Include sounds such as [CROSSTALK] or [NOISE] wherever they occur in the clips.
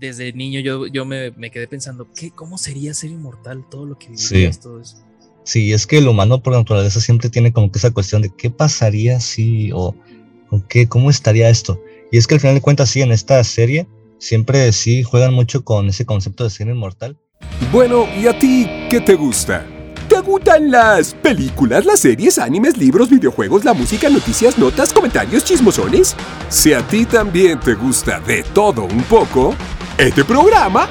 desde niño yo, yo me, quedé pensando, ¿qué, ¿cómo sería ser inmortal? Todo lo que vivirías, sí. todo eso. Sí, es que el humano por naturaleza siempre tiene como que esa cuestión de qué pasaría si o, o qué, cómo estaría esto. Y es que al final de cuentas sí, en esta serie siempre sí juegan mucho con ese concepto de ser inmortal. Bueno, ¿y a ti qué te gusta? ¿Te gustan las películas, las series, animes, libros, videojuegos, la música, noticias, notas, comentarios, chismosones? Si a ti también te gusta de todo un poco, este programa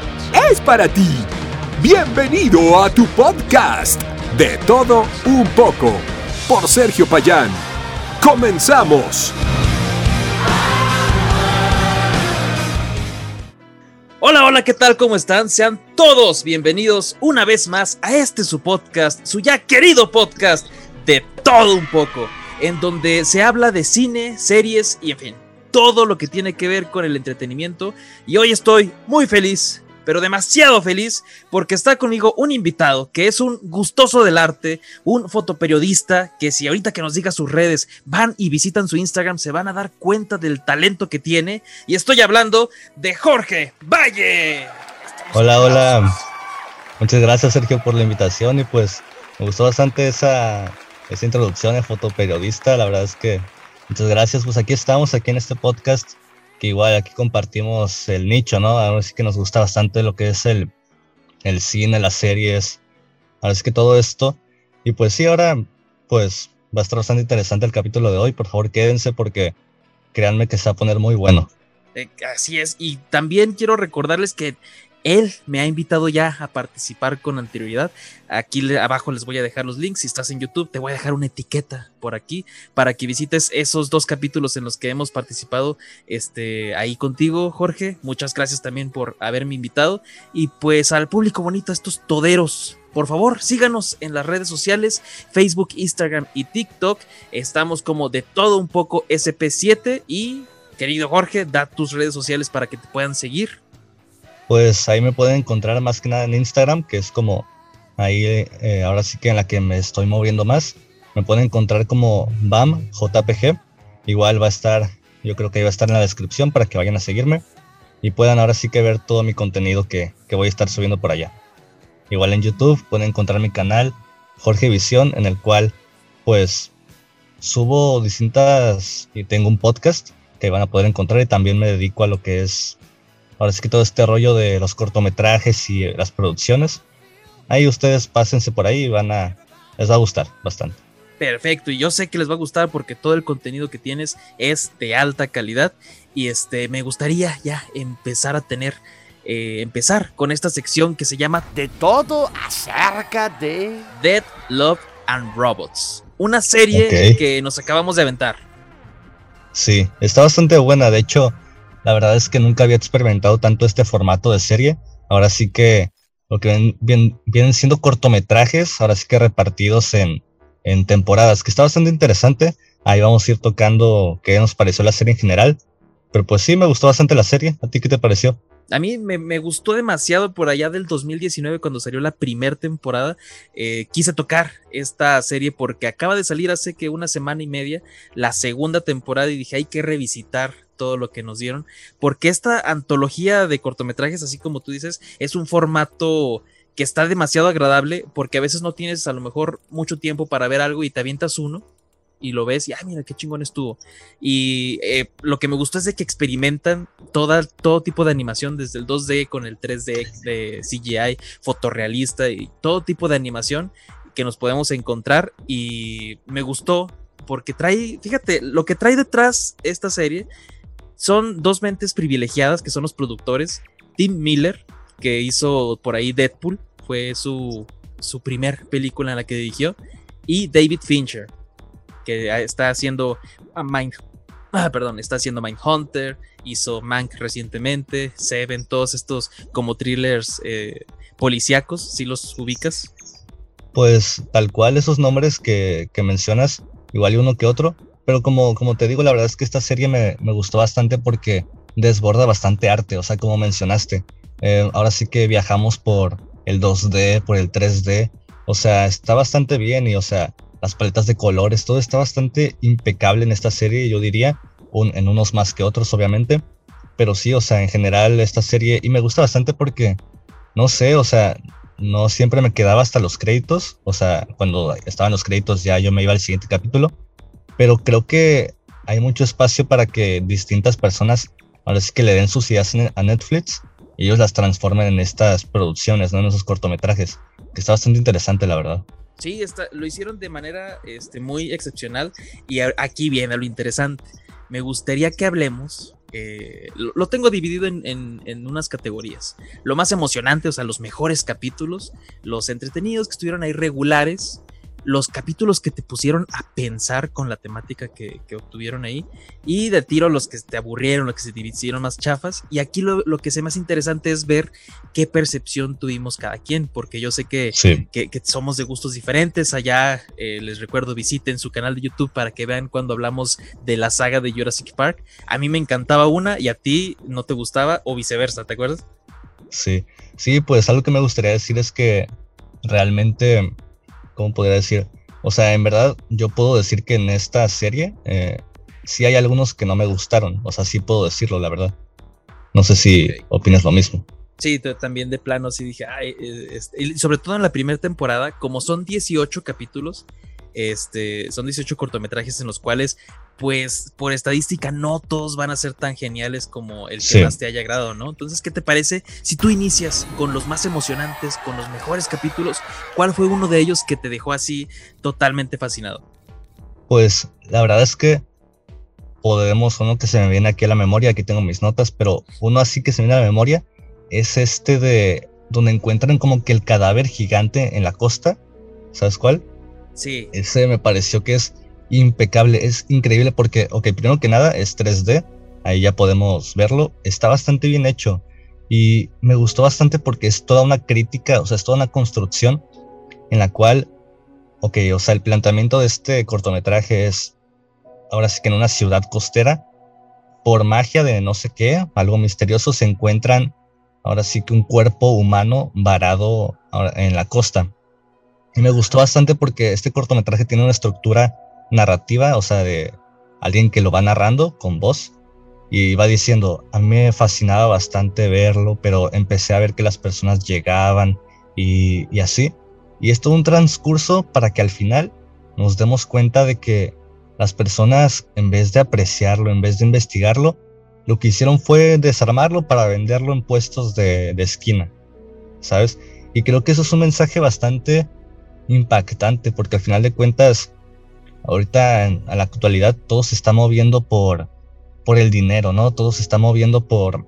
es para ti. Bienvenido a tu podcast, De todo un poco, por Sergio Payán. ¡Comenzamos! Hola, hola, ¿qué tal? ¿Cómo están? Sean todos bienvenidos una vez más a este su podcast, su ya querido podcast de todo un poco, en donde se habla de cine, series y en fin, todo lo que tiene que ver con el entretenimiento. Y hoy estoy muy feliz pero demasiado feliz porque está conmigo un invitado que es un gustoso del arte, un fotoperiodista que si ahorita que nos diga sus redes van y visitan su Instagram se van a dar cuenta del talento que tiene. Y estoy hablando de Jorge Valle. Hola, hola. Muchas gracias Sergio por la invitación y pues me gustó bastante esa, esa introducción de fotoperiodista. La verdad es que muchas gracias. Pues aquí estamos, aquí en este podcast que igual aquí compartimos el nicho, ¿no? Ahora sí que nos gusta bastante lo que es el, el cine, las series, ahora sí que todo esto. Y pues sí, ahora pues va a estar bastante interesante el capítulo de hoy. Por favor, quédense porque créanme que se va a poner muy bueno. Eh, así es. Y también quiero recordarles que él me ha invitado ya a participar con anterioridad. Aquí abajo les voy a dejar los links. Si estás en YouTube, te voy a dejar una etiqueta por aquí para que visites esos dos capítulos en los que hemos participado este, ahí contigo, Jorge. Muchas gracias también por haberme invitado. Y pues al público bonito, estos toderos. Por favor, síganos en las redes sociales, Facebook, Instagram y TikTok. Estamos como de todo un poco SP7 y querido Jorge, da tus redes sociales para que te puedan seguir pues ahí me pueden encontrar más que nada en Instagram, que es como ahí eh, ahora sí que en la que me estoy moviendo más. Me pueden encontrar como BAM JPG. Igual va a estar, yo creo que ahí va a estar en la descripción para que vayan a seguirme y puedan ahora sí que ver todo mi contenido que, que voy a estar subiendo por allá. Igual en YouTube pueden encontrar mi canal Jorge Visión, en el cual pues subo distintas y tengo un podcast que van a poder encontrar y también me dedico a lo que es ahora sí que todo este rollo de los cortometrajes y las producciones, ahí ustedes pásense por ahí y van a, les va a gustar bastante. Perfecto, y yo sé que les va a gustar porque todo el contenido que tienes es de alta calidad. Y este me gustaría ya empezar a tener eh, empezar con esta sección que se llama De todo acerca de Dead Love and Robots, una serie que nos acabamos de aventar. Sí, está bastante buena, de hecho, la verdad es que nunca había experimentado tanto este formato de serie. Ahora sí que lo que vienen siendo cortometrajes, ahora sí que repartidos en, en temporadas, que está bastante interesante. Ahí vamos a ir tocando qué nos pareció la serie en general. Pero pues sí, me gustó bastante la serie. ¿A ti qué te pareció? A mí me, gustó demasiado por allá del 2019 cuando salió la primera temporada. Eh, quise tocar esta serie porque acaba de salir hace que una semana y media la segunda temporada y dije hay que revisitar todo lo que nos dieron, porque esta antología de cortometrajes, así como tú dices, es un formato que está demasiado agradable, porque a veces no tienes a lo mejor mucho tiempo para ver algo y te avientas uno y lo ves y, ay, mira qué chingón estuvo. Y eh, lo que me gustó es de que experimentan todo tipo de animación, desde el 2D con el 3D de CGI, fotorrealista y todo tipo de animación que nos podemos encontrar. Y me gustó porque trae, fíjate, lo que trae detrás esta serie son dos mentes privilegiadas que son los productores. Tim Miller, que hizo por ahí Deadpool, fue su, su primer película en la que dirigió. Y David Fincher, que está haciendo Mind, ah, perdón, está haciendo Mindhunter, hizo Mank recientemente, Seven, todos estos como thrillers eh, policíacos, si los ubicas. Pues tal cual esos nombres que, que mencionas, igual uno que otro, pero como, como te digo, la verdad es que esta serie me, me gustó bastante porque desborda bastante arte, o sea, como mencionaste. Eh, ahora sí que viajamos por el 2D, por el 3D, o sea, está bastante bien y, o sea, las paletas de colores, todo está bastante impecable en esta serie, yo diría, un, en unos más que otros, obviamente. pero sí, o sea, en general esta serie, y me gusta bastante porque, no sé, o sea, no siempre me quedaba hasta los créditos, o sea, cuando estaban los créditos ya yo me iba al siguiente capítulo, pero creo que hay mucho espacio para que distintas personas, ahora sí que le den sus ideas a Netflix y ellos las transformen en estas producciones, ¿no? En esos cortometrajes, que está bastante interesante, la verdad. Sí, está, lo hicieron de manera este, muy excepcional y aquí viene lo interesante. Me gustaría que hablemos eh, lo, tengo dividido en, en, unas categorías. Lo más emocionante, o sea, los mejores capítulos, los entretenidos que estuvieron ahí regulares, los capítulos que te pusieron a pensar con la temática que, obtuvieron ahí y de tiro los que te aburrieron, los que se hicieron más chafas. Y aquí lo, que sé más interesante es ver qué percepción tuvimos cada quien, porque yo sé que, que, somos de gustos diferentes. Allá eh, les recuerdo, visiten su canal de YouTube para que vean cuando hablamos de la saga de Jurassic Park. A mí me encantaba una y a ti no te gustaba o viceversa, ¿te acuerdas? Sí, sí, pues algo que me gustaría decir es que realmente ¿cómo podría decir? O sea, en verdad yo puedo decir que en esta serie eh, sí hay algunos que no me gustaron. O sea, sí puedo decirlo, la verdad. No sé si opinas lo mismo. Sí, también de plano sí dije, ay, eh, este", sobre todo en la primera temporada, como son 18 capítulos, este, son 18 cortometrajes en los cuales, pues, por estadística, no todos van a ser tan geniales como el que más te haya agradado, ¿no? Entonces, ¿qué te parece si tú inicias con los más emocionantes, con los mejores capítulos? ¿Cuál fue uno de ellos que te dejó así totalmente fascinado? Pues, la verdad es que podemos, uno que se me viene aquí a la memoria, aquí tengo mis notas, pero uno así que se me viene a la memoria es este de donde encuentran como que el cadáver gigante en la costa, ¿sabes cuál? Sí. Ese me pareció que es impecable, es increíble porque, ok, primero que nada es 3D, ahí ya podemos verlo, está bastante bien hecho y me gustó bastante porque es toda una crítica, o sea, es toda una construcción en la cual, ok, o sea, el planteamiento de este cortometraje es, ahora sí que en una ciudad costera, por magia de no sé qué, algo misterioso, se encuentran ahora sí que un cuerpo humano varado en la costa. Y me gustó bastante porque este cortometraje tiene una estructura narrativa, o sea, de alguien que lo va narrando con voz y va diciendo, a mí me fascinaba bastante verlo, pero empecé a ver que las personas llegaban y, así. Y es todo un transcurso para que al final nos demos cuenta de que las personas, en vez de apreciarlo, en vez de investigarlo, lo que hicieron fue desarmarlo para venderlo en puestos de esquina, ¿sabes? Y creo que eso es un mensaje bastante impactante porque al final de cuentas, ahorita en, a la actualidad todo se está moviendo por, por el dinero, ¿no? Todo se está moviendo por,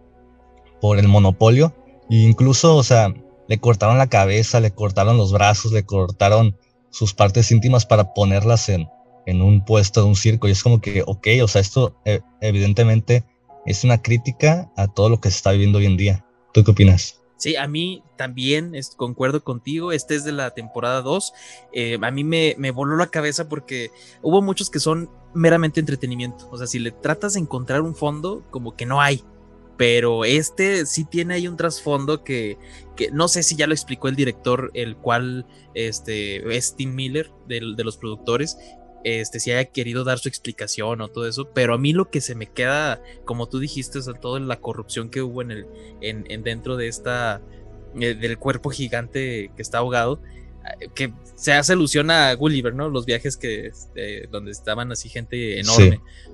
por el monopolio. E incluso, o sea, le cortaron la cabeza, le cortaron los brazos, le cortaron sus partes íntimas para ponerlas en, en un puesto de un circo. Y es como que, ok, o sea, esto eh, evidentemente es una crítica a todo lo que se está viviendo hoy en día. ¿Tú qué opinas? Sí, a mí también concuerdo contigo. Este es de la temporada 2. Eh, a mí me, me, voló la cabeza porque hubo muchos que son meramente entretenimiento. O sea, si le tratas de encontrar un fondo, como que no hay. Pero este sí tiene ahí un trasfondo que, que no sé si ya lo explicó el director, el cual este, es Tim Miller de los productores, este, si haya querido dar su explicación o todo eso, pero a mí lo que se me queda, como tú dijiste, o sea, toda la corrupción que hubo en el, en, dentro de esta, eh, del cuerpo gigante que está ahogado, eh, que se hace alusión a Gulliver, ¿no? Los viajes que, este, donde estaban así gente enorme. Sí,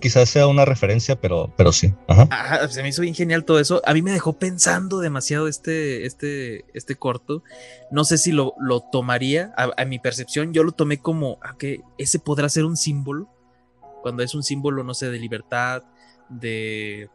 quizás sea una referencia, pero, pero sí. Ajá. se me hizo bien genial todo eso. A mí me dejó pensando demasiado este, este, este corto. No sé si lo, lo tomaría, a, mi percepción, yo lo tomé como a que ese podrá ser un símbolo. Cuando es un símbolo, no sé, de libertad, de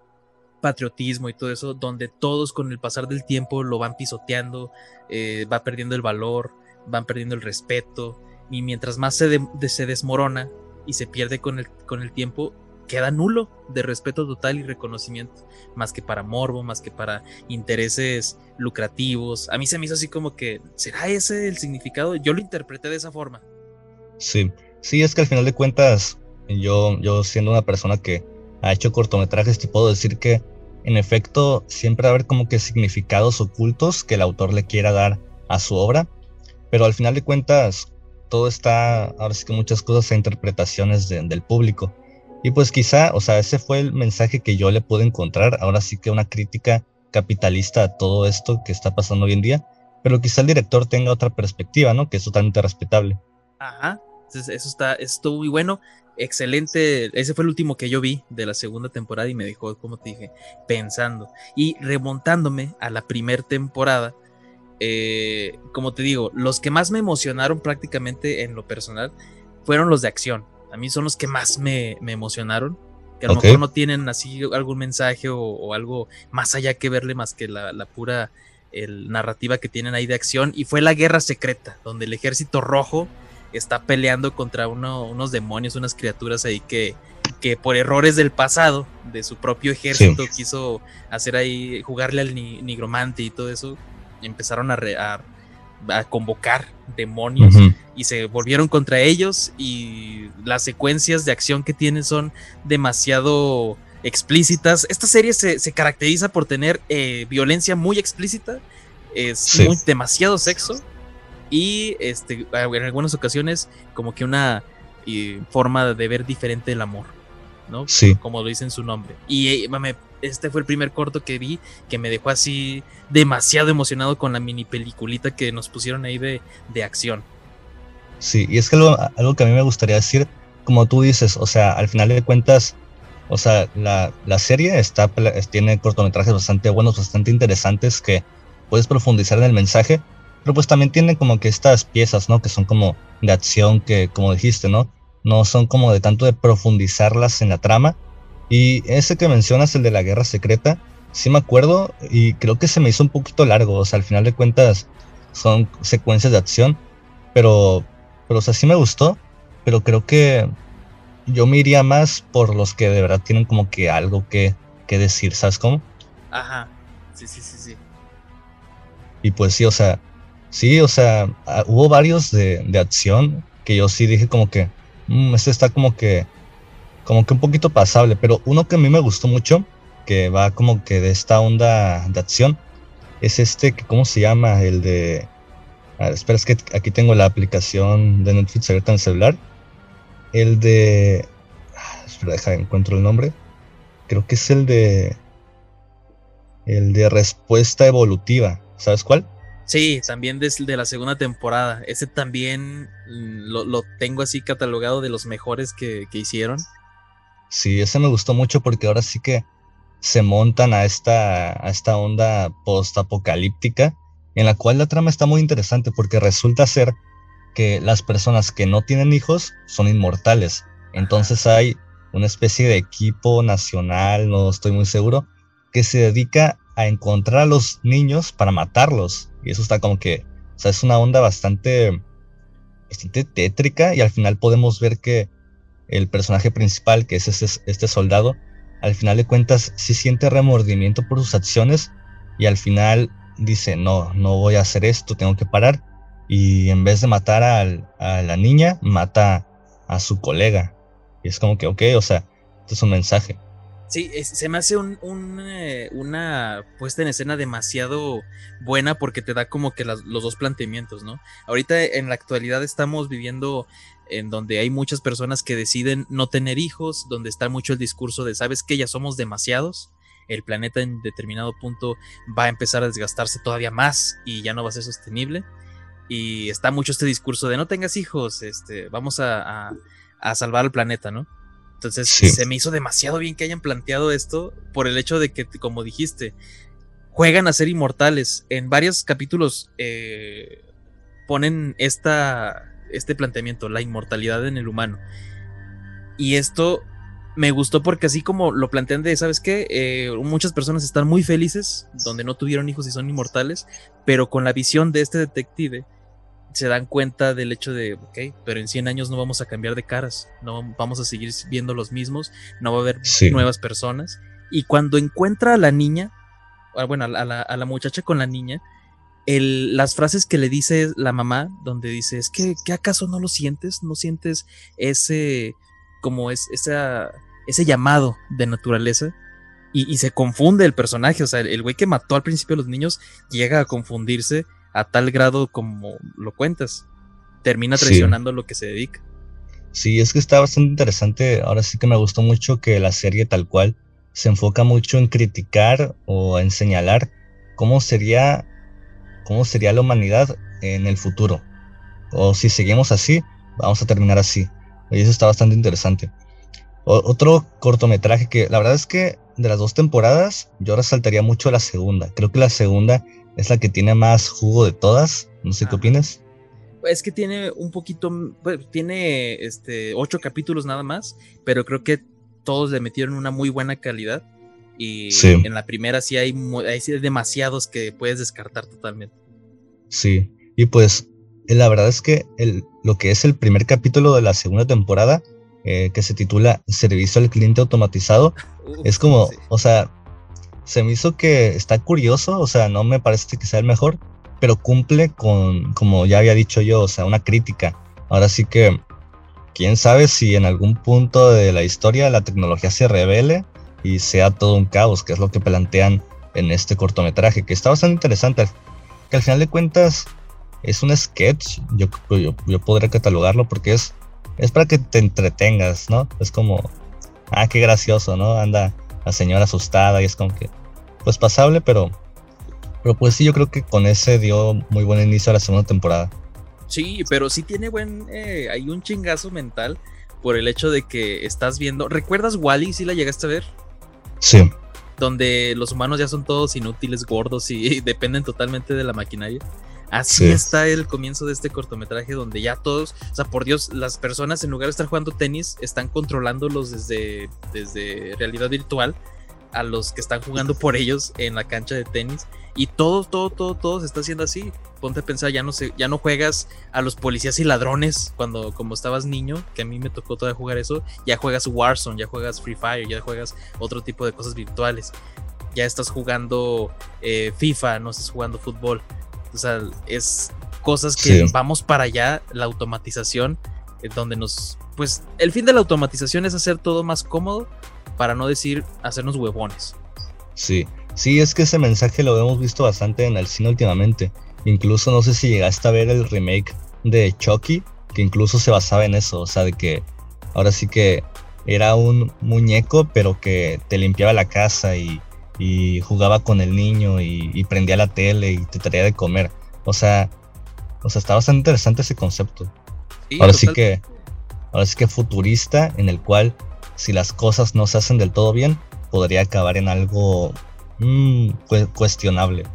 patriotismo y todo eso, donde todos con el pasar del tiempo lo van pisoteando, eh, va perdiendo el valor, van perdiendo el respeto, y mientras más se, se desmorona, y se pierde con el, con el tiempo, queda nulo de respeto total y reconocimiento, más que para morbo, más que para intereses lucrativos. A mí se me hizo así como que, ¿será ese el significado? Yo lo interpreté de esa forma. Sí, sí, es que al final de cuentas, yo, yo siendo una persona que ha hecho cortometrajes, te puedo decir que en efecto siempre va a haber como que significados ocultos que el autor le quiera dar a su obra, pero al final de cuentas todo está, ahora sí que muchas cosas a interpretaciones del público. Y pues quizá, o sea, ese fue el mensaje que yo le pude encontrar. Ahora sí que una crítica capitalista a todo esto que está pasando hoy en día. Pero quizá el director tenga otra perspectiva, ¿no? Que es totalmente respetable. Ajá. Entonces, eso está, estuvo muy bueno. Excelente. Ese fue el último que yo vi de la segunda temporada y me dejó, como te dije, pensando. Y remontándome a la primera temporada, eh, como te digo, los que más me emocionaron prácticamente en lo personal fueron los de acción. A mí son los que más me, emocionaron. Que a lo mejor no tienen así algún mensaje o, algo más allá que verle más que la, pura narrativa que tienen ahí de acción. Y fue la guerra secreta, donde el ejército rojo está peleando contra unos demonios, unas criaturas ahí que, que por errores del pasado, de su propio ejército, quiso hacer ahí, jugarle al nigromante y todo eso empezaron a, a, convocar demonios y se volvieron contra ellos y las secuencias de acción que tienen son demasiado explícitas. Esta serie se, caracteriza por tener eh, violencia muy explícita, es demasiado sexo y este, en algunas ocasiones como que una eh, forma de ver diferente el amor. ¿No? Sí. Como lo dice en su nombre. Y eh, este fue el primer corto que vi que me dejó así demasiado emocionado con la mini peliculita que nos pusieron ahí de, de acción. Sí, y es que algo, algo, que a mí me gustaría decir, como tú dices, o sea, al final de cuentas, o sea, la, la serie está, tiene cortometrajes bastante buenos, bastante interesantes que puedes profundizar en el mensaje, pero pues también tiene como que estas piezas, ¿no? Que son como de acción, que como dijiste, ¿no? No son como de tanto de profundizarlas en la trama, y ese que mencionas, el de la guerra secreta, sí me acuerdo y creo que se me hizo un poquito largo. O sea, al final de cuentas son secuencias de acción, pero, pero o sea, sí me gustó, pero creo que yo me iría más por los que de verdad tienen como que algo que, que decir, ¿sabes cómo? Ajá, sí, sí, sí, sí. Y pues sí, o sea, sí, o sea, ah, hubo varios de, de acción que yo sí dije como que, mmm, este está como que como que un poquito pasable, pero uno que a mí me gustó mucho, que va como que de esta onda de acción, es este que, ¿cómo se llama? El de... A ver, espera, es que aquí tengo la aplicación de Netflix abierta en el celular. El de... Ah, espera, deja, encuentro el nombre. Creo que es el de... El de respuesta evolutiva. ¿Sabes cuál? Sí, también desde la segunda temporada. Ese también mm, lo, tengo así catalogado de los mejores que, que hicieron. Sí, ese me gustó mucho porque ahora sí que se montan a esta, a esta onda post-apocalíptica, en la cual la trama está muy interesante porque resulta ser que las personas que no tienen hijos son inmortales. Entonces hay una especie de equipo nacional, no estoy muy seguro, que se dedica a encontrar a los niños para matarlos. Y eso está como que, o sea, es una onda bastante, bastante tétrica y al final podemos ver que el personaje principal, que es este, este, soldado, al final de cuentas sí siente remordimiento por sus acciones y al final dice, no, no voy a hacer esto, tengo que parar. Y en vez de matar a la niña, mata a su colega. Y es como que, ok, o sea, esto es un mensaje. Sí, se me hace eh, una puesta en escena demasiado buena porque te da como que los dos planteamientos, ¿no? Ahorita en la actualidad estamos viviendo en donde hay muchas personas que deciden no tener hijos, donde está mucho el discurso de, ¿sabes que Ya somos demasiados, el planeta en determinado punto va a empezar a desgastarse todavía más y ya no va a ser sostenible. Y está mucho este discurso de no tengas hijos, este, vamos a, salvar al planeta, ¿no? Entonces se me hizo demasiado bien que hayan planteado esto por el hecho de que, como dijiste, juegan a ser inmortales. En varios capítulos eh, ponen esta, este planteamiento, la inmortalidad en el humano. Y esto me gustó porque así como lo plantean de, ¿sabes qué? Eh, muchas personas están muy felices donde no tuvieron hijos y son inmortales, pero con la visión de este detective se dan cuenta del hecho de, ok, pero en 100 años no vamos a cambiar de caras, no vamos a seguir viendo los mismos, no va a haber nuevas personas. Y cuando encuentra a la niña, ah, bueno, a la, a la muchacha con la niña, las frases que le dice la mamá, donde dice, es que, ¿qué acaso no lo sientes? ¿No sientes ese, como es, esa, ese llamado de naturaleza? Y, se confunde el personaje, o sea, el güey que mató al principio a los niños llega a confundirse a tal grado como lo cuentas. Termina traicionando lo que se dedica. Sí, es que está bastante interesante. Ahora sí que me gustó mucho que la serie tal cual se enfoca mucho en criticar o en señalar cómo sería, cómo sería la humanidad en el futuro. O si seguimos así, vamos a terminar así. Y eso está bastante interesante. otro cortometraje que la verdad es que de las dos temporadas yo resaltaría mucho la segunda. Creo que la segunda es la que tiene más jugo de todas. No sé qué opinas. Es que tiene un poquito, pues, tiene este ocho capítulos nada más, pero creo que todos le metieron una muy buena calidad. Y en la primera sí hay, hay demasiados que puedes descartar totalmente. Sí, y pues la verdad es que el, lo que es el primer capítulo de la segunda temporada, eh, que se titula Servicio al Cliente Automatizado, es como, o sea, se me hizo que está curioso, o sea, no me parece que sea el mejor, pero cumple con, como ya había dicho yo, o sea, una crítica. Ahora sí que, quién sabe si en algún punto de la historia la tecnología se revele y sea todo un caos, que es lo que plantean en este cortometraje, que está bastante interesante, que al final de cuentas es un sketch, yo, yo, podría catalogarlo porque es, es para que te entretengas, ¿no? Es como, ah, qué gracioso, ¿no? Anda la señora asustada y es como que, pues pasable, pero, pero pues sí, yo creo que con ese dio muy buen inicio a la segunda temporada. Sí, pero sí tiene buen, eh, hay un chingazo mental por el hecho de que estás viendo, ¿recuerdas Wally? si la llegaste a ver? Sí. Donde los humanos ya son todos inútiles, gordos y [LAUGHS] dependen totalmente de la maquinaria. Así está el comienzo de este cortometraje donde ya todos, o sea, por Dios, las personas en lugar de estar jugando tenis están controlándolos desde, desde realidad virtual a los que están jugando por ellos en la cancha de tenis y todo, todo, todo, todo se está haciendo así. Ponte a pensar, ya no sé, ya no juegas a los policías y ladrones cuando como estabas niño, que a mí me tocó todavía jugar eso, ya juegas Warzone, ya juegas Free Fire, ya juegas otro tipo de cosas virtuales. Ya estás jugando eh, FIFA, no estás jugando fútbol. O sea, es cosas que vamos para allá, la automatización, eh, donde nos, pues, el fin de la automatización es hacer todo más cómodo, para no decir hacernos huevones. Sí, sí, es que ese mensaje lo hemos visto bastante en el cine últimamente. Incluso no sé si llegaste a ver el remake de Chucky, que incluso se basaba en eso, o sea, de que ahora sí que era un muñeco, pero que te limpiaba la casa y y jugaba con el niño y, prendía la tele y te traía de comer. O sea, o sea, está bastante interesante ese concepto. ahora sí que, ahora sí que futurista, en el cual si las cosas no se hacen del todo bien, podría acabar en algo mm, cuestionable.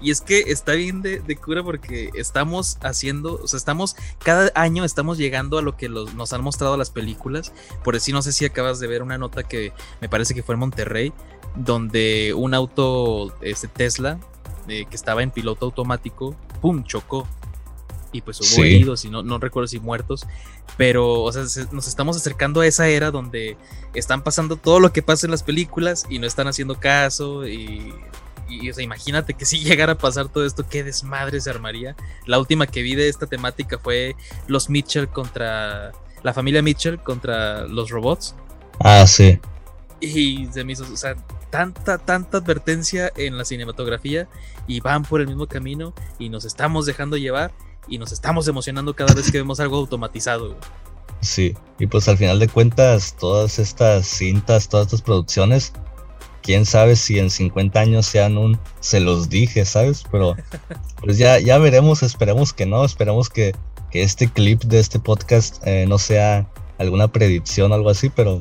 y es que está bien de, cura porque estamos haciendo, o sea, estamos, cada año estamos llegando a lo que nos han mostrado las películas. Por decir, no sé si acabas de ver una nota que me parece que fue en Monterrey, donde un auto, este Tesla, eh, que estaba en piloto automático, ¡pum! chocó. Y pues hubo heridos y no, no, recuerdo si muertos. Pero, o sea, nos estamos acercando a esa era donde están pasando todo lo que pasa en las películas y no están haciendo caso. Y, y o sea, imagínate que si [LAUGHS] llegara a pasar todo esto, qué desmadre se armaría. La última que vi de esta temática fue los Mitchell contra. La familia Mitchell contra los robots. Ah, sí. Y se me hizo, o sea, tanta, tanta advertencia en la cinematografía y van por el mismo camino y nos estamos dejando llevar y nos estamos emocionando cada vez que vemos algo automatizado. Sí, y pues al final de cuentas, todas estas cintas, todas estas producciones, quién sabe si en 50 años sean un se los dije, ¿sabes? Pero [LAUGHS] pues ya, ya veremos, esperemos que no, esperemos que, que este clip de este podcast eh, no sea alguna predicción o algo así, pero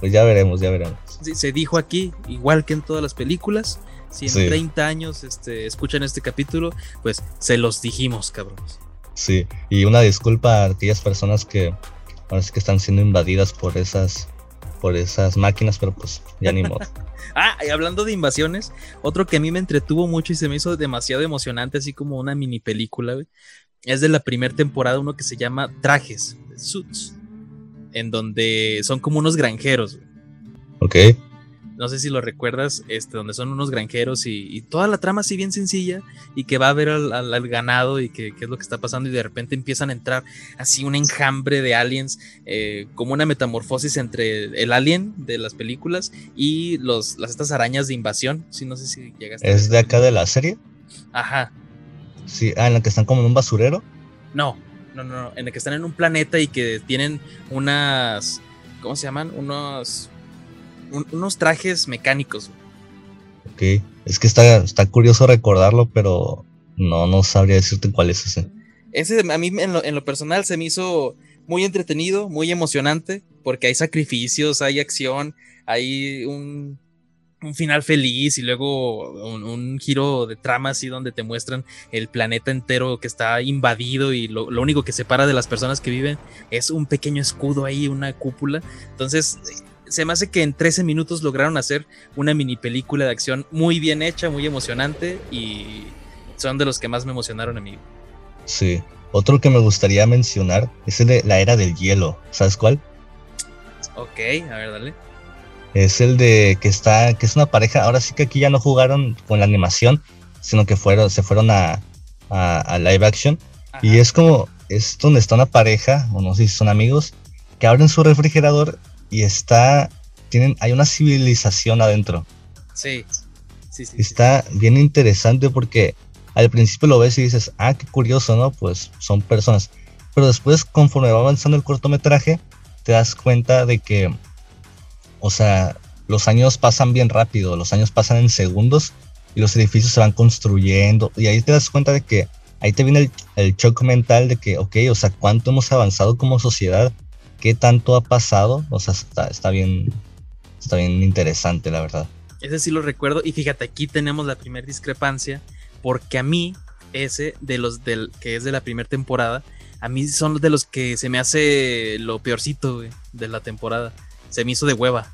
pues ya veremos, ya veremos. se dijo aquí, igual que en todas las películas, si en 30 años este, escuchan este capítulo, pues se los dijimos, cabrones. Sí, y una disculpa a aquellas personas que parece que están siendo invadidas por esas por esas máquinas, pero pues ya ni modo. [LAUGHS] ah, y hablando de invasiones, otro que a mí me entretuvo mucho y se me hizo demasiado emocionante, así como una mini película, es de la primera temporada, uno que se llama Trajes, Suits en donde son como unos granjeros. Ok. No sé si lo recuerdas, este, donde son unos granjeros y, toda la trama así bien sencilla y que va a ver al, ganado y que, es lo que está pasando y de repente empiezan a entrar así un enjambre de aliens, eh, como una metamorfosis entre el alien de las películas y los, las, estas arañas de invasión. Sí, no sé si llegaste. ¿Es de acá de la serie? Ajá. Sí, ah, en la que están como en un basurero. No, No, no, no, en el que están en un planeta y que tienen unas, ¿cómo se llaman? Unos, unos trajes mecánicos. Ok, es que está, está curioso recordarlo, pero no, no sabría decirte cuál es ese. Ese a mí en lo, en lo personal se me hizo muy entretenido, muy emocionante, porque hay sacrificios, hay acción, hay un, un final feliz y luego un, giro de trama así donde te muestran el planeta entero que está invadido y lo, único que separa de las personas que viven es un pequeño escudo ahí, una cúpula. Entonces, se me hace que en 13 minutos lograron hacer una mini película de acción muy bien hecha, muy emocionante y son de los que más me emocionaron a mí. Sí. Otro que me gustaría mencionar es el de la era del hielo. ¿Sabes cuál? Ok, a ver, dale. Es el de que está, que es una pareja. Ahora sí que aquí ya no jugaron con la animación, sino que fueron, se fueron a, a, live action. Y es como, es donde está una pareja, o no sé si son amigos, que abren su refrigerador y está, tienen, hay una civilización adentro. Sí, sí, sí. Está bien interesante porque al principio lo ves y dices, ah, qué curioso, ¿no? Pues son personas. Pero después, conforme va avanzando el cortometraje, te das cuenta de que o sea, los años pasan bien rápido, los años pasan en segundos y los edificios se van construyendo. Y ahí te das cuenta de que ahí te viene el, shock mental de que, ok, o sea, cuánto hemos avanzado como sociedad, qué tanto ha pasado, o sea, está, está bien, está bien interesante, la verdad. Ese sí lo recuerdo. Y fíjate, aquí tenemos la primera discrepancia porque a mí ese de los del que es de la primera temporada, a mí son de los que se me hace lo peorcito de la temporada se me hizo de hueva.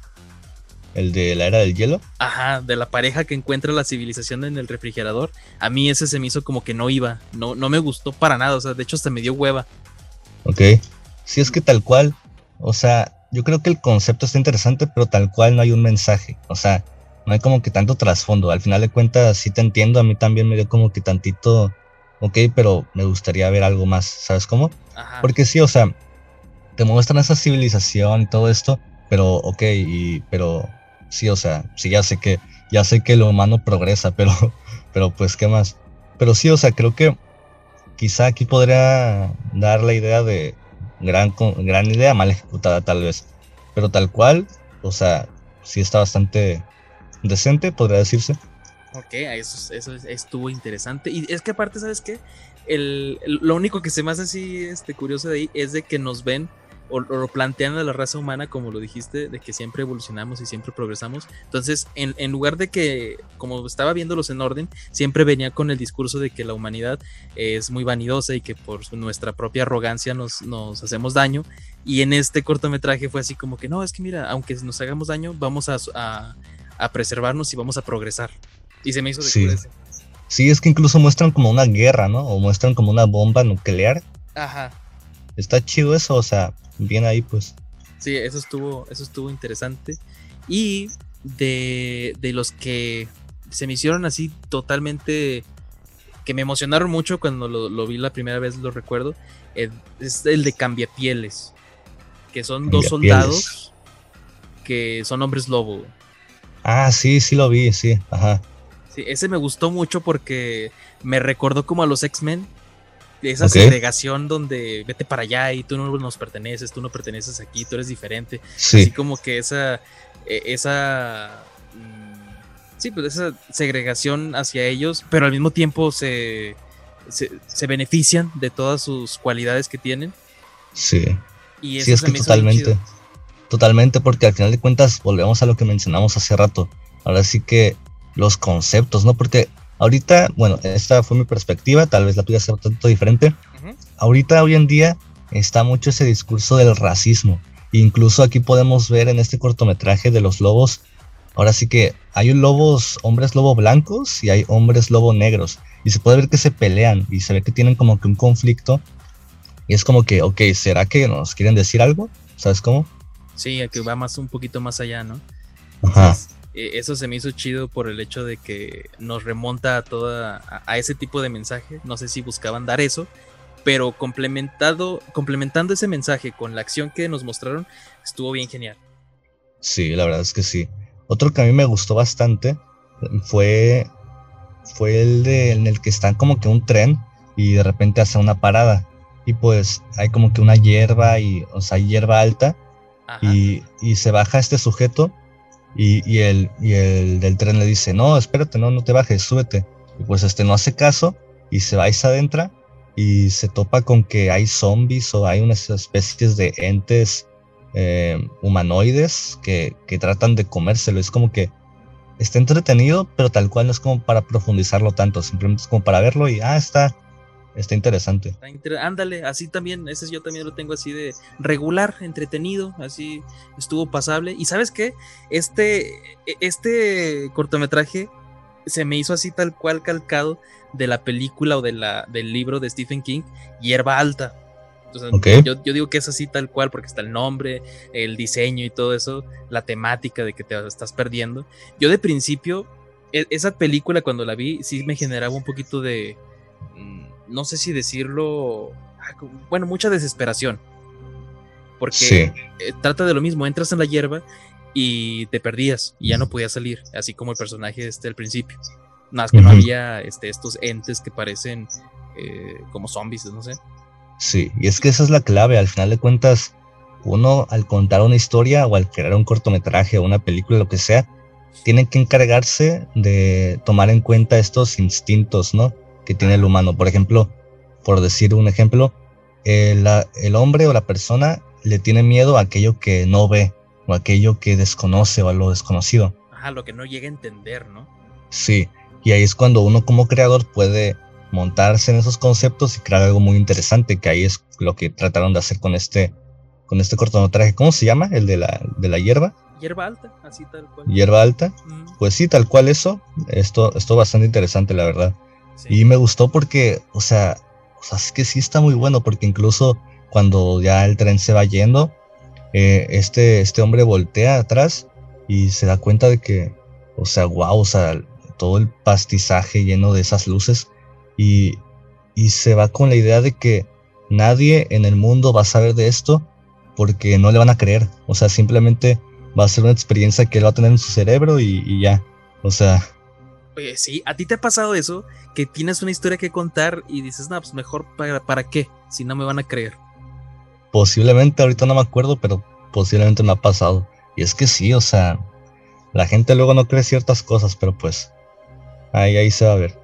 ¿El de la era del hielo? Ajá, de la pareja que encuentra la civilización en el refrigerador. A mí ese se me hizo como que no iba. No, no me gustó para nada. O sea, de hecho hasta me dio hueva. Ok. Sí, es que tal cual. O sea, yo creo que el concepto está interesante, pero tal cual no hay un mensaje. O sea, no hay como que tanto trasfondo. Al final de cuentas, sí te entiendo. A mí también me dio como que tantito. Ok, pero me gustaría ver algo más. ¿Sabes cómo? Ajá. Porque sí, o sea, te muestran esa civilización y todo esto pero ok, y, pero sí, o sea, sí, ya sé que, ya sé que lo humano progresa, [LAUGHS] pero, pero pues, ¿qué más? Pero sí, o sea, creo que quizá aquí podría dar la idea de gran, gran idea mal ejecutada tal vez, pero tal cual, o sea, sí está bastante decente, podría decirse. Ok, eso, eso estuvo interesante. Y es que aparte, ¿sabes qué? El, lo único que se me hace así este, curioso de ahí es de que nos ven o, lo plantean a la raza humana, como lo dijiste, de que siempre evolucionamos y siempre progresamos. Entonces, en, en, lugar de que, como estaba viéndolos en orden, siempre venía con el discurso de que la humanidad es muy vanidosa y que por nuestra propia arrogancia nos, nos hacemos daño. Y en este cortometraje fue así como que, no, es que mira, aunque nos hagamos daño, vamos a, a, preservarnos y vamos a progresar. Y se me hizo de sí. Sí, es que incluso muestran como una guerra, ¿no? O muestran como una bomba nuclear. Ajá. Está chido eso, o sea, bien ahí pues. Sí, eso estuvo, eso estuvo interesante. Y de, de los que se me hicieron así totalmente que me emocionaron mucho cuando lo, vi la primera vez, lo recuerdo, es el de Cambiapieles, que son dos soldados que son hombres lobo. Ah, sí, sí lo vi, sí, ajá. Sí, ese me gustó mucho porque me recordó como a los X-Men, esa segregación donde vete para allá y tú no nos perteneces, tú no perteneces aquí, tú eres diferente. Así como que esa, e, esa, mm, sí, pues esa segregación hacia ellos, pero al mismo tiempo se, se, benefician de todas sus cualidades que tienen. Sí. Y sí, es que totalmente. Totalmente, porque al final de cuentas volvemos a lo que mencionamos hace rato. Ahora sí que los conceptos, ¿no? Porque Ahorita, bueno, esta fue mi perspectiva, tal vez la tuya sea un tanto diferente. Ahorita, hoy en día, está mucho ese discurso del racismo. Incluso aquí podemos ver en este cortometraje de los lobos, ahora sí que hay lobos, hombres lobo blancos y hay hombres lobo negros. Y se puede ver que se pelean y se ve que tienen como que un conflicto. Y es como que, ok, ¿será que nos quieren decir algo? ¿Sabes cómo? Sí, que va más un poquito más allá, ¿no? Ajá. Eso se me hizo chido por el hecho de que nos remonta a toda a, ese tipo de mensaje. No sé si buscaban dar eso, pero complementado, complementando ese mensaje con la acción que nos mostraron, estuvo bien genial. Sí, la verdad es que sí. Otro que a mí me gustó bastante fue, fue el de, en el que están como que un tren y de repente hace una parada. y pues hay como que una hierba y, o sea, hierba alta y, y, se baja este sujeto y, y, el, y el del tren le dice, no, espérate, no, no te bajes, súbete. Y pues este no hace caso y se va y se adentra y se topa con que hay zombies o hay unas especies de entes eh, humanoides que, que tratan de comérselo. Es como que está entretenido, pero tal cual no es como para profundizarlo tanto, simplemente es como para verlo y, ah, está, Está interesante. Ándale, así también, ese yo también lo tengo así de regular, entretenido, así estuvo pasable. Y sabes qué, este, e, este cortometraje se me hizo así tal cual calcado de la película o de la, del libro de Stephen King, Hierba Alta. yo, yo, digo que es así tal cual porque está el nombre, el diseño y todo eso, la temática de que te estás perdiendo. Yo de principio, e, esa película cuando la vi, sí me generaba un poquito de... No sé si decirlo, ah, bueno, mucha desesperación. Porque eh, trata de lo mismo, entras en la hierba y te perdías y ya no podías salir, así como el personaje este al principio. Nada más que no había este, estos entes que parecen eh, como zombies, no sé. Sí, y es que esa es la clave, al final de cuentas, uno al contar una historia o al crear un cortometraje o una película, lo que sea, tiene que encargarse de tomar en cuenta estos instintos, ¿no? Que tiene el humano. Por ejemplo, por decir un ejemplo, el, el hombre o la persona le tiene miedo a aquello que no ve o aquello que desconoce o a lo desconocido. Ajá, lo que no llega a entender, ¿no? Sí, y ahí es cuando uno como creador puede montarse en esos conceptos y crear algo muy interesante, que ahí es lo que trataron de hacer con este, con este cortometraje. ¿Cómo se llama? El de la, de la hierba. Hierba alta, así tal cual. Hierba alta. Pues sí, tal cual eso. Esto, esto bastante interesante, la verdad. Y me gustó porque, o sea, es que sí está muy bueno porque incluso cuando ya el tren se va yendo, eh, este, este hombre voltea atrás y se da cuenta de que, o sea, wow, o sea, todo el pastizaje lleno de esas luces y, y se va con la idea de que nadie en el mundo va a saber de esto porque no le van a creer, o sea, simplemente va a ser una experiencia que él va a tener en su cerebro y, y ya, o sea, Oye, sí, ¿a ti te ha pasado eso? Que tienes una historia que contar y dices, no, pues mejor para, para qué, si no me van a creer. Posiblemente, ahorita no me acuerdo, pero posiblemente me ha pasado. Y es que sí, o sea, la gente luego no cree ciertas cosas, pero pues ahí, ahí se va a ver.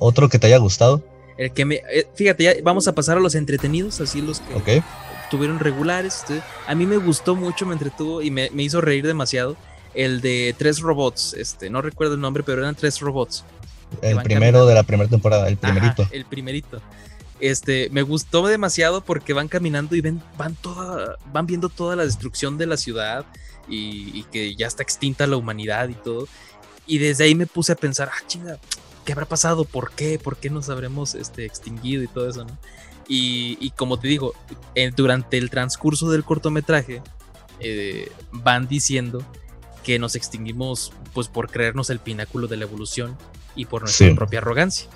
¿Otro que te haya gustado? El que me, eh, fíjate, ya vamos a pasar a los entretenidos, así los que okay. tuvieron regulares. Este, a mí me gustó mucho, me entretuvo y me, me hizo reír demasiado el de tres robots, este, no recuerdo el nombre, pero eran tres robots. El primero de la primera temporada, el primerito. el primerito. Este, me gustó demasiado porque van caminando y ven, van toda, van viendo toda la destrucción de la ciudad y, que ya está extinta la humanidad y todo. Y desde ahí me puse a pensar, ah, chinga, ¿qué habrá pasado? ¿Por qué? ¿Por qué nos habremos este, extinguido y todo eso, no? Y, como te digo, durante el transcurso del cortometraje, eh, van diciendo que nos extinguimos pues por creernos el pináculo de la evolución y por nuestra propia arrogancia.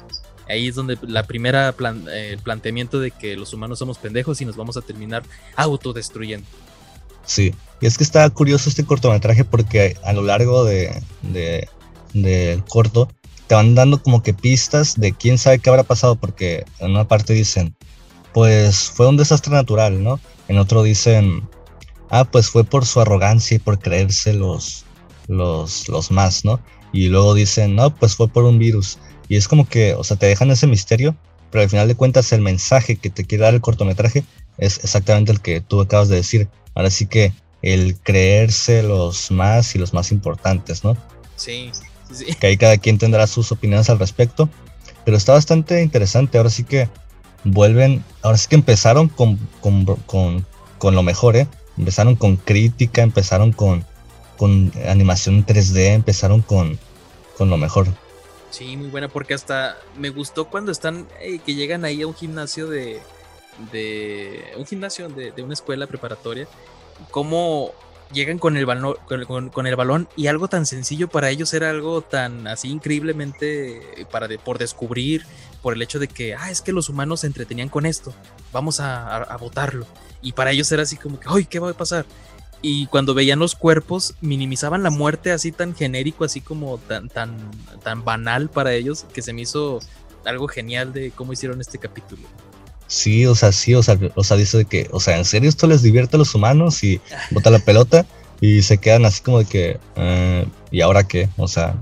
Ahí es donde la primera el planteamiento de que los humanos somos pendejos y nos vamos a terminar autodestruyendo. Sí, y es que está curioso este cortometraje porque a lo largo de, del corto te van dando como que pistas de quién sabe qué habrá pasado porque en una parte dicen, pues fue un desastre natural, ¿no? En otro dicen, ah, pues fue por su arrogancia y por creerse los, los, los más, ¿no? Y luego dicen, no, pues fue por un virus. Y es como que, o sea, te dejan ese misterio, pero al final de cuentas el mensaje que te quiere dar el cortometraje es exactamente el que tú acabas de decir. Ahora sí que el creerse los más y los más importantes, ¿no? Sí, sí. Que ahí cada quien tendrá sus opiniones al respecto. Pero está bastante interesante. Ahora sí que vuelven, ahora sí que empezaron con, con, con, con lo mejor, ¿eh? Empezaron con crítica, empezaron con, con animación 3D, empezaron con, con lo mejor. Sí, muy buena, porque hasta me gustó cuando están, eh, que llegan ahí a un gimnasio de, de un gimnasio de, de una escuela preparatoria, cómo llegan con el balón con, el balón y algo tan sencillo para ellos era algo tan así increíblemente para por descubrir por el hecho de que ah es que los humanos se entretenían con esto vamos a, a, votarlo y para ellos era así como que ay qué va a pasar y cuando veían los cuerpos minimizaban la muerte así tan genérico así como tan tan tan banal para ellos que se me hizo algo genial de cómo hicieron este capítulo Sí, o sea, sí, o sea, o sea, dice que, o sea, ¿en serio esto les divierte a los humanos? Y [LAUGHS] bota la pelota y se quedan así como de que, eh, ¿y ahora qué? O sea,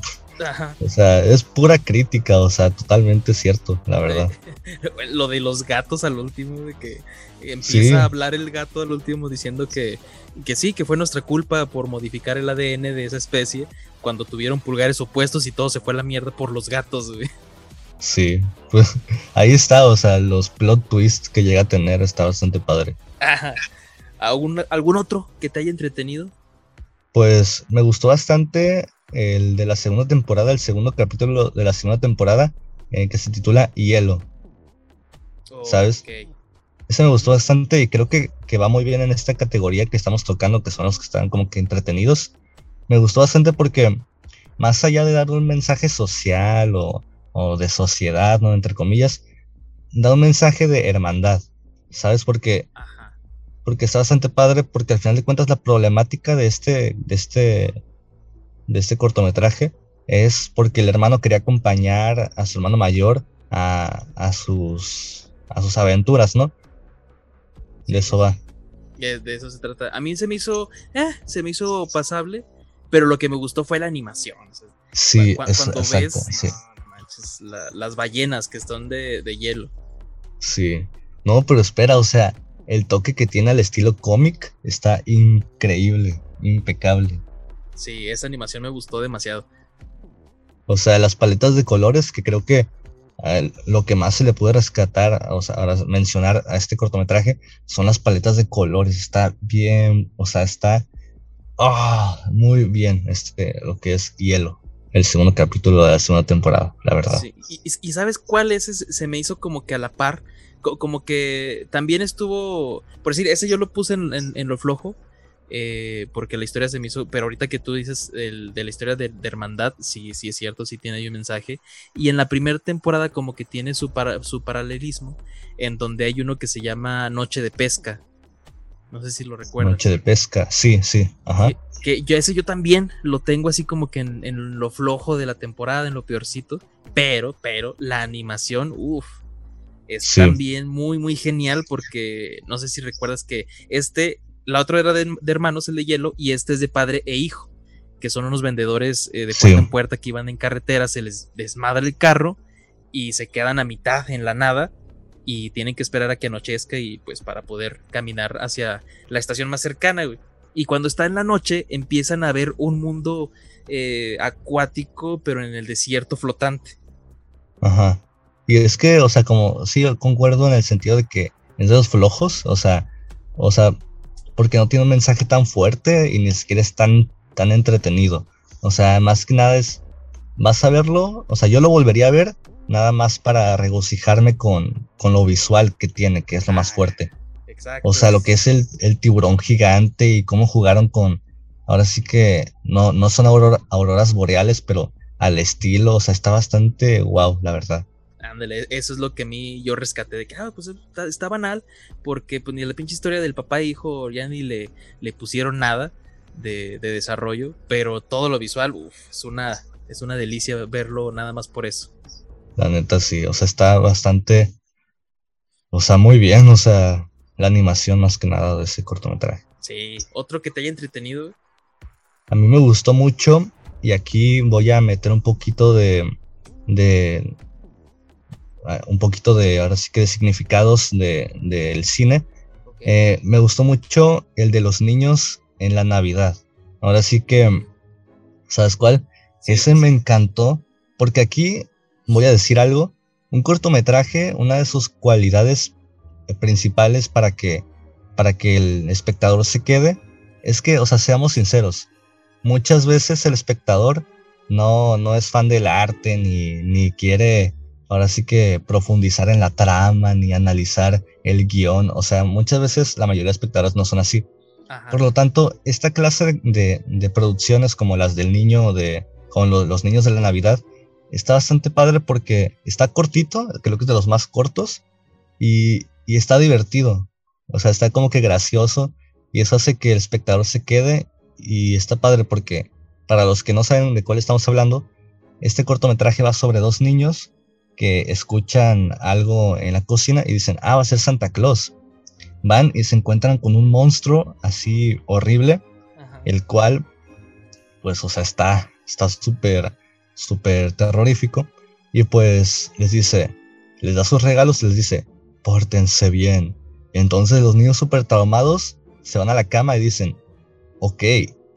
o sea, es pura crítica, o sea, totalmente cierto, la verdad. [LAUGHS] [LAUGHS] Lo de los gatos al último, de que empieza a hablar el gato al último diciendo que, que sí, que fue nuestra culpa por modificar el ADN de esa especie cuando tuvieron pulgares opuestos y todo se fue a la mierda por los gatos, güey. Sí, pues ahí está, o sea, los plot twists que llega a tener está bastante padre. Ajá. ¿Algún, ¿Algún otro que te haya entretenido? Pues me gustó bastante el de la segunda temporada, el segundo capítulo de la segunda temporada, eh, que se titula Hielo. ¿Sabes? Ese me gustó bastante y creo que, que, va muy bien en esta categoría que estamos tocando, que son los que están como que entretenidos. Me gustó bastante porque más allá de dar un mensaje social o, o de sociedad, ¿no? Entre comillas, da un mensaje de hermandad, ¿sabes? Porque, porque está bastante padre porque al final de cuentas la problemática de este, de este de este cortometraje es porque el hermano quería acompañar a su hermano mayor a, a sus, a sus aventuras, ¿no? De eso va. De eso se trata. A mí se me hizo, eh, se me hizo pasable, pero lo que me gustó fue la animación. sí, cuando ves las ballenas que están de, de hielo. Sí, no, pero espera, o sea, el toque que tiene al estilo cómic está increíble, impecable. Sí, esa animación me gustó demasiado. O sea, las paletas de colores que creo que lo que más se le puede rescatar, o sea, mencionar a este cortometraje son las paletas de colores. Está bien, o sea, está ah, muy bien este, lo que es hielo. El segundo capítulo de la segunda temporada, la verdad. Y, sabes cuál es? Se me hizo como que a la par, como que también estuvo, por decir, ese yo lo puse en lo flojo, eh, porque la historia se me hizo, pero ahorita que tú dices el, de la historia de, Hermandad, sí, sí es cierto, sí tiene ahí un mensaje. Y en la primera temporada como que tiene su, su paralelismo, en donde hay uno que se llama Noche de Pesca. No sé si lo recuerdas. Noche de Pesca, sí, sí, ajá. Que, yo ese yo también lo tengo así como que en, lo flojo de la temporada, en lo peorcito, pero, pero la animación, uff, es también muy, muy genial porque no sé si recuerdas que este la otra era de, hermanos, el de hielo, y este es de padre e hijo, que son unos vendedores eh, de puerta en puerta que iban en carretera, se les desmadra el carro y se quedan a mitad en la nada y tienen que esperar a que anochezca y pues para poder caminar hacia la estación más cercana, Y cuando está en la noche empiezan a ver un mundo eh, acuático, pero en el desierto flotante. Ajá. Y es que, o sea, como sí, concuerdo en el sentido de que en esos flojos, o sea, o sea, porque no tiene un mensaje tan fuerte y ni siquiera es tan, tan entretenido. O sea, más que nada es, vas a verlo, o sea, yo lo volvería a ver nada más para regocijarme con, con lo visual que tiene, que es lo más fuerte. Exacto. O sea, lo que es el, el tiburón gigante y cómo jugaron con, ahora sí que no, no son auroras boreales, pero al estilo, o sea, está bastante wow, la verdad. Ándale, eso es lo que a mí yo rescaté de que, ah, pues está, banal, porque pues ni la pinche historia del papá e hijo ya ni le, le pusieron nada de, desarrollo, pero todo lo visual, uff, es una, es una delicia verlo nada más por eso. La neta sí, o sea, está bastante, o sea, muy bien, o sea, la animación más que nada de ese cortometraje. Sí, otro que te haya entretenido. A mí me gustó mucho y aquí voy a meter un poquito de, de un poquito de, ahora sí que de significados del de, cine. Eh, me gustó mucho el de los niños en la Navidad. Ahora sí que, ¿sabes cuál? Ese me encantó porque aquí voy a decir algo. Un cortometraje, una de sus cualidades principales para que, para que el espectador se quede, es que, o sea, seamos sinceros, muchas veces el espectador no, no es fan del arte ni, ni quiere ahora sí que profundizar en la trama ni analizar el guion. O sea, muchas veces la mayoría de espectadores no son así. Por lo tanto, esta clase de, producciones como las del niño de con los niños de la Navidad está bastante padre porque está cortito, creo que es de los más cortos, y, y está divertido. O sea, está como que gracioso y eso hace que el espectador se quede y está padre porque para los que no saben de cuál estamos hablando, este cortometraje va sobre dos niños que escuchan algo en la cocina y dicen, ah, va a ser Santa Claus. Van y se encuentran con un monstruo así horrible, el cual, pues, o sea, está está súper, súper terrorífico. Y pues les dice, les da sus regalos y les dice, pórtense bien. entonces los niños súper traumados se van a la cama y dicen, ok,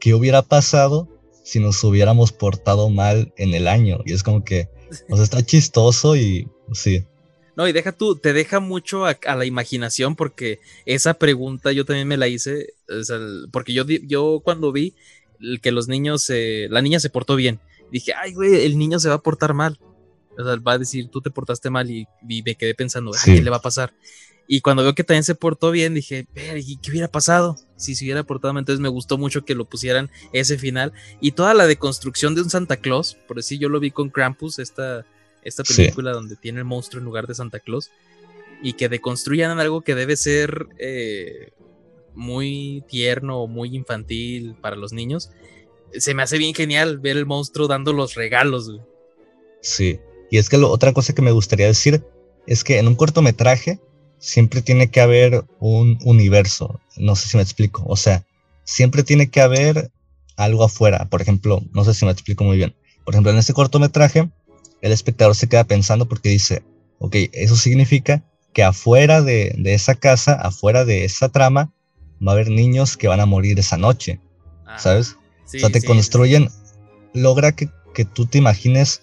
¿qué hubiera pasado si nos hubiéramos portado mal en el año? Y es como que, [LAUGHS] o sea, está chistoso y sí. No, y deja tú, te deja mucho a, la imaginación porque esa pregunta yo también me la hice, porque yo, yo cuando vi que los niños, la niña se portó bien, dije, ay, güey, el niño se va a portar mal. O sea, va a decir, tú te portaste mal y, me quedé pensando, ¿qué le va a pasar? Y cuando veo que también se portó bien, dije, ¿y qué hubiera pasado si se hubiera portado mal? Entonces me gustó mucho que lo pusieran ese final. Y toda la deconstrucción de un Santa Claus, por decir, yo lo vi con Krampus, esta, esta película donde tiene el monstruo en lugar de Santa Claus. Y que deconstruyan algo que debe ser eh, muy tierno o muy infantil para los niños. Se me hace bien genial ver el monstruo dando los regalos. Sí, y es que lo, otra cosa que me gustaría decir es que en un cortometraje siempre tiene que haber un universo. No sé si me explico. O sea, siempre tiene que haber algo afuera. Por ejemplo, no sé si me explico muy bien. Por ejemplo, en este cortometraje, el espectador se queda pensando porque dice, ok, eso significa que afuera de, de esa casa, afuera de esa trama, va a haber niños que van a morir esa noche. ¿Sabes? o sea, te construyen, logra que, que tú te imagines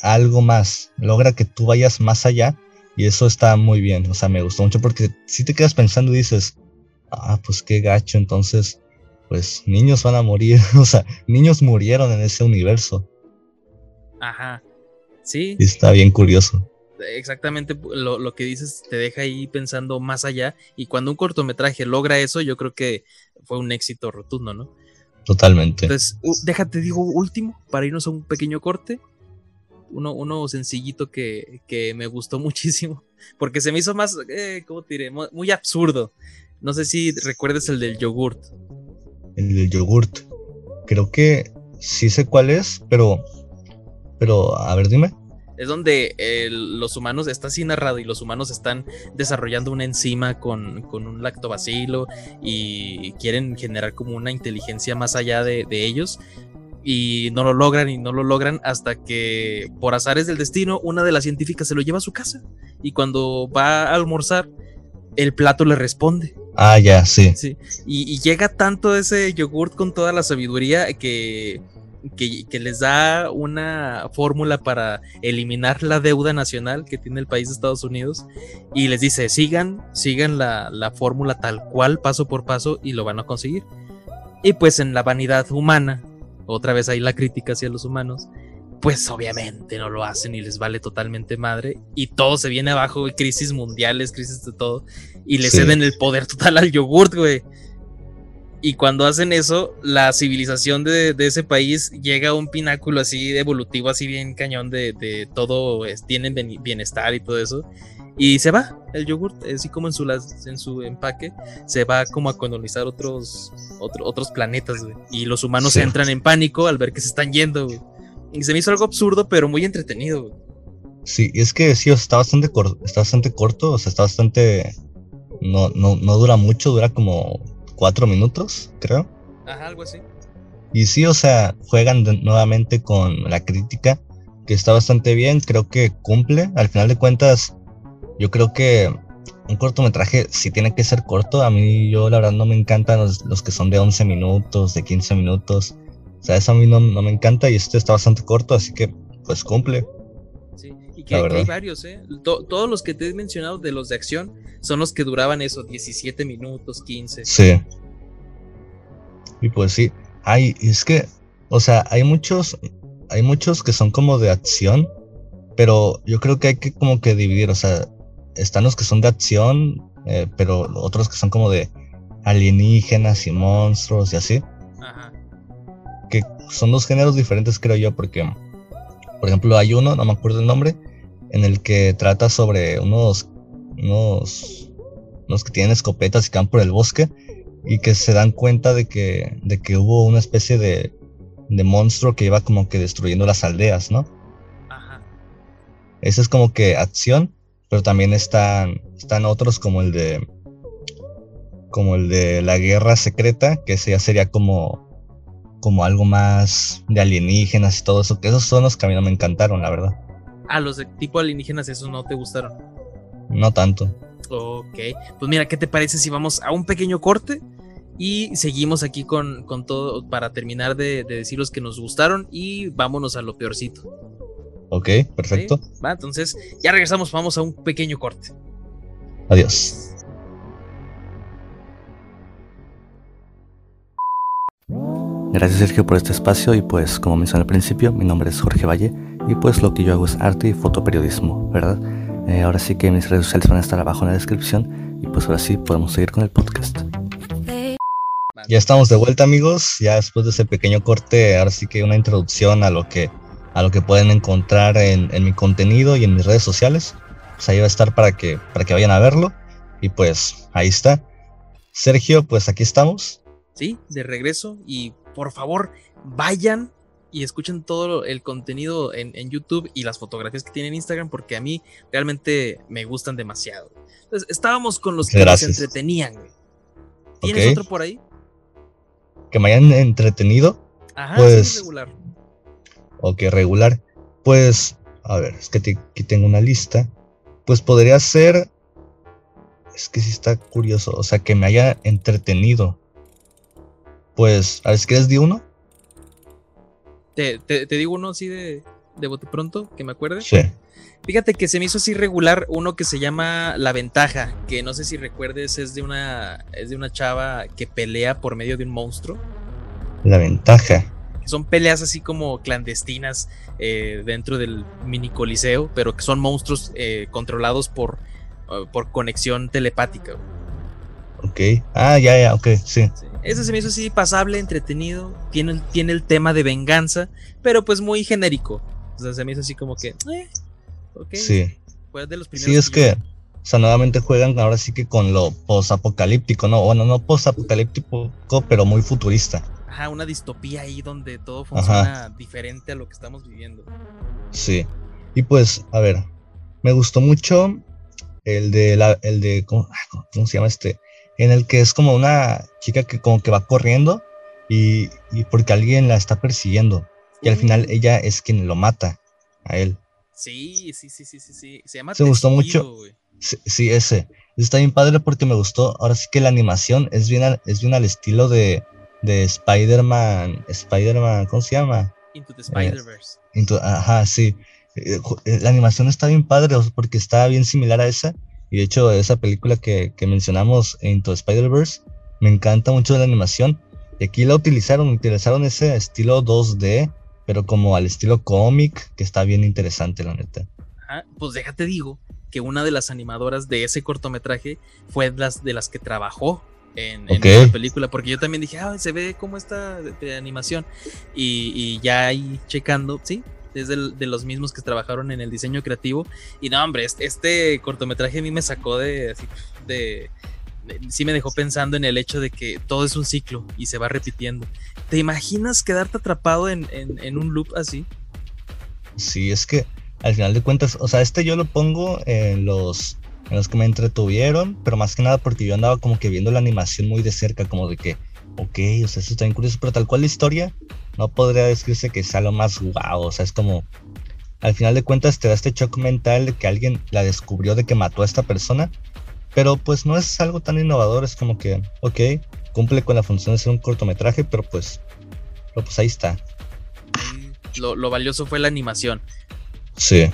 algo más, logra que tú vayas más allá y eso está muy bien, o sea, me gustó mucho porque si te quedas pensando y dices, ah, pues qué gacho, entonces, pues niños van a morir, [LAUGHS] o sea, niños murieron en ese universo. Ajá, sí. Y está bien curioso. Exactamente lo, lo, que dices te deja ahí pensando más allá y cuando un cortometraje logra eso, yo creo que fue un éxito rotundo, ¿no? Totalmente. Entonces, déjate, digo último, para irnos a un pequeño corte uno, uno sencillito que, me gustó [LAUGHS] muchísimo, porque se me hizo más, eh, ¿cómo te diré? Muy absurdo. No sé si recuerdes el del yogurt. El del yogurt. Creo que sí sé cuál es, pero, pero, a ver, dime. Es donde los humanos, está así narrado, y los humanos están desarrollando una enzima con, un lactobacilo y quieren generar como una inteligencia más allá de, de ellos, y no lo logran y no lo logran hasta que por azares del destino una de las científicas se lo lleva a su casa y cuando va a almorzar el plato le responde. Ah, ya, sí. sí. Y, llega tanto ese yogurt con toda la sabiduría que, que, les da una fórmula para eliminar la deuda nacional que tiene el país de Estados Unidos y les dice, sigan, sigan la, la fórmula tal cual, paso por paso, y lo van a conseguir. Y pues en la vanidad humana otra vez ahí la crítica hacia los humanos, pues obviamente no lo hacen y les vale totalmente madre. Y todo se viene abajo, crisis mundiales, crisis de todo. Y le ceden el poder total al yogurt, güey. Y cuando hacen eso, la civilización de, ese país llega a un pináculo así evolutivo, así bien cañón de, de todo, tienen bienestar y todo eso y se va el yogurt, así como en su, en su empaque, se va como a colonizar otros, otros planetas, güey. Y los humanos entran en pánico al ver que se están yendo, güey. Y se me hizo algo absurdo, pero muy entretenido, güey. Sí, es que sí, está bastante corto, está bastante corto, o sea, está bastante. No, no, no dura mucho, dura como cuatro minutos, creo. Ajá, algo así. Y sí, o sea, juegan nuevamente con la crítica, que está bastante bien, creo que cumple. Al final de cuentas, yo creo que un cortometraje sí tiene que ser corto. A mí, yo la verdad no me encantan los, que son de 11 minutos, de 15 minutos. O sea, eso a mí no, me encanta y este está bastante corto, así que pues cumple. Sí, y que, hay varios, ¿eh? todos los que te he mencionado de los de acción son los que duraban eso, 17 minutos, 15. Sí. Y pues sí. Ay, es que, o sea, hay muchos, hay muchos que son como de acción, pero yo creo que hay que como que dividir, o sea, están los que son de acción, eh, pero otros que son como de alienígenas y monstruos y así. Ajá. Que son dos géneros diferentes, creo yo, porque, por ejemplo, hay uno, no me acuerdo el nombre, en el que trata sobre unos, unos, unos que tienen escopetas y que van por el bosque y que se dan cuenta de que, de que hubo una especie de, de monstruo que iba como que destruyendo las aldeas, ¿no? Ese es como que acción, pero también están, están otros como el de como el de la guerra secreta, que ese ya sería como como algo más de alienígenas y todo eso, que esos son los que a mí no me encantaron, la verdad. Ah, los de tipo alienígenas, esos no te gustaron. No tanto. Ok, pues mira, ¿qué te parece si vamos a un pequeño corte? Y seguimos aquí con, con todo para terminar de, de, decir los que nos gustaron y vámonos a lo peorcito. Ok, perfecto. ¿Sí? Va, entonces ya regresamos, vamos a un pequeño corte. Adiós. Gracias Sergio por este espacio y pues como mencioné al principio, mi nombre es Jorge Valle y pues lo que yo hago es arte y fotoperiodismo, ¿verdad? Eh, ahora sí que mis redes sociales van a estar abajo en la descripción y pues ahora sí podemos seguir con el podcast. Ya estamos de vuelta amigos, ya después de ese pequeño corte, ahora sí que una introducción a lo que, a lo que pueden encontrar en, en mi contenido y en mis redes sociales. Pues ahí va a estar para que, para que vayan a verlo y pues ahí está. Sergio, pues aquí estamos. Sí, de regreso y por favor vayan y escuchen todo el contenido en, en, YouTube y las fotografías que tiene en Instagram porque a mí realmente me gustan demasiado. Entonces, estábamos con los que Gracias. nos entretenían. ¿Tienes otro por ahí? Que me hayan entretenido. Ajá, Pues- sí, regular. Ok, regular. Pues, a ver, es que te- aquí tengo una lista. Pues podría ser. Es que sí está curioso. O sea, que me haya entretenido. Pues, a ver, si quieres di uno. Te, te- te digo uno así de, de bote pronto, que me acuerde. Sí. Fíjate que se me hizo así regular uno que se llama La Ventaja, que no sé si recuerdes, es de una, es de una chava que pelea por medio de un monstruo. La ventaja. Que son peleas así como clandestinas eh, dentro del mini coliseo, pero que son monstruos eh, controlados por, eh, por conexión telepática. Ok. Ah, ya, ya, ok, sí. Sí. Ese se me hizo así pasable, entretenido, tiene, el- tiene el tema de venganza, pero pues muy genérico. O sea, se me hizo así como que... Eh, Sí. fue de los primeros Sí, es yo- que. O sea, nuevamente juegan ahora sí que con lo posapocalíptico, ¿no? Bueno, no posapocalíptico, pero muy futurista. Ajá, una distopía ahí donde todo funciona diferente a lo que estamos viviendo. Sí. Y pues, a ver, me gustó mucho el de la, el de, ¿cómo, ah, cómo se llama este? En el que es como una chica que como que va corriendo y, y porque alguien la está persiguiendo. Y al final ella es quien lo mata a él. Sí, sí, sí, sí, sí, sí. Se llama Se gustó Testigo, mucho. güey. Sí, sí, ese. Está bien padre porque me gustó. Ahora sí que la animación es bien al, es bien al estilo de, de Spider-Man. Spider-Man, ¿cómo se llama? Into the Spider-Verse. Into- ajá, sí. Eh, eh, La animación está bien padre porque está bien similar a esa. Y de hecho, esa película que, que mencionamos, Into the Spider-Verse, me encanta mucho la animación. Y aquí la utilizaron, utilizaron ese estilo 2D, pero como al estilo cómic, que está bien interesante, la neta. Ajá, Pues déjate digo que una de las animadoras de ese cortometraje fue las de las que trabajó en, en Ok. esa película, porque yo también dije, ah, se ve como esta de, de animación. Y, y ya ahí checando, sí, es del- de los mismos que trabajaron en el diseño creativo. Y no, hombre, este, este cortometraje a mí me sacó de, así, de, de- Sí me dejó pensando en el hecho de que todo es un ciclo y se va repitiendo. ¿Te imaginas quedarte atrapado en, en- en un loop así? Sí, es que al final de cuentas, o sea, este yo lo pongo en los, en los que me entretuvieron, pero más que nada porque yo andaba como que viendo la animación muy de cerca, como de que, ok, o sea, eso está bien curioso, pero tal cual la historia no podría decirse que sea lo más guau, o sea, es como, al final de cuentas te da este shock mental de que alguien la descubrió de que mató a esta persona, pero pues no es algo tan innovador, es como que, ok, cumple con la función de ser un cortometraje, pero pues, pero pues ahí está. Lo, lo valioso fue la animación. Sí,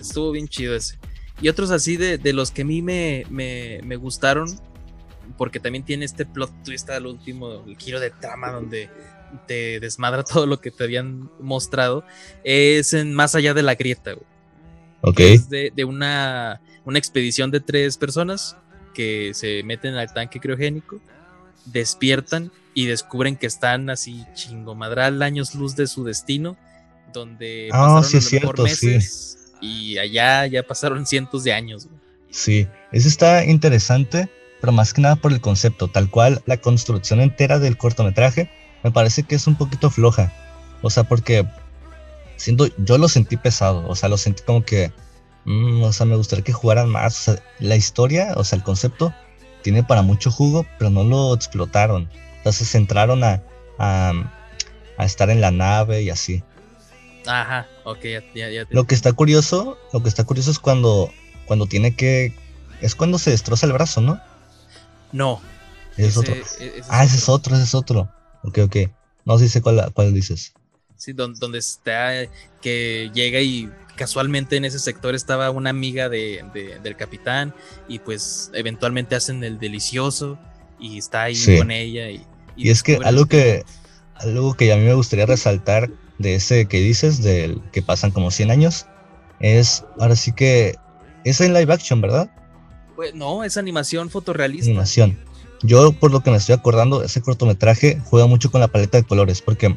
Estuvo bien chido ese. Y otros así de, de los que a mí me, me, me gustaron, porque también tiene este plot twist al último, el giro de trama donde te desmadra todo lo que te habían mostrado, es en Más allá de la grieta, güey. ok, Es de, de una, una expedición de tres personas que se meten al tanque criogénico, despiertan y descubren que están así chingomadral años luz de su destino, donde Ah, pasaron sí a es lo mejor cierto, sí. meses y allá ya pasaron cientos de años. güey. Sí, eso está interesante, pero más que nada por el concepto, tal cual la construcción entera del cortometraje me parece que es un poquito floja. O sea, porque siento, yo lo sentí pesado, o sea, lo sentí como que mm, o sea, me gustaría que jugaran más. O sea, la historia, o sea, el concepto tiene para mucho jugo, pero no lo explotaron. Entonces se centraron a, a, a estar en la nave y así. Ajá, ok, ya, ya, Lo que está curioso, lo que está curioso es cuando, cuando tiene que, es cuando se destroza el brazo, ¿no? No. Ese es otro. ah, ese es otro, ese es otro. Ok, ok. No sé cuál, cuál dices. Sí, donde, está, que llega y casualmente en ese sector estaba una amiga de, del capitán y pues eventualmente hacen el delicioso y está ahí con ella. Y, y, es que algo que, algo que a mí me gustaría resaltar de ese que dices, del que pasan como 100 años, es ahora sí que es en live action, ¿verdad? Pues no, es animación fotorrealista. Animación. Yo, por lo que me estoy acordando, ese cortometraje juega mucho con la paleta de colores, porque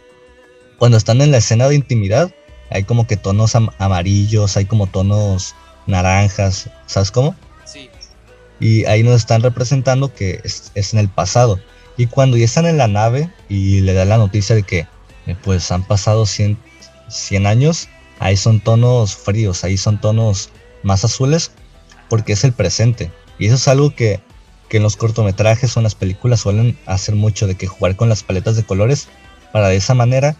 cuando están en la escena de intimidad, hay como que tonos amarillos, hay como tonos naranjas, ¿sabes cómo? Sí. Y ahí nos están representando que es, es en el pasado. Y cuando ya están en la nave y le dan la noticia de que eh, pues han pasado 100, 100 años, ahí son tonos fríos, ahí son tonos más azules, porque es el presente. Y eso es algo que, que en los cortometrajes o en las películas suelen hacer mucho, de que jugar con las paletas de colores para de esa manera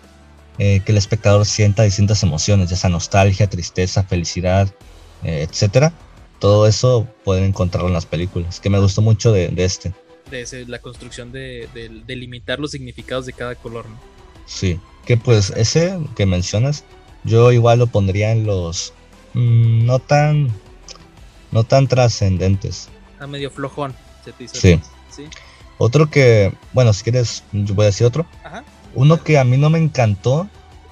eh, que el espectador sienta distintas emociones, ya sea nostalgia, tristeza, felicidad, eh, etcétera. Todo eso pueden encontrarlo en las películas, que me gustó mucho de, este. De la construcción de, de, limitar los significados de cada color. ¿no? Sí, que pues ese que mencionas, yo igual lo pondría en los mm, no tan no tan trascendentes. Está medio flojón, se te sí. sí. Otro que, bueno, si quieres, yo voy a decir otro. Ajá. Uno que a mí no me encantó,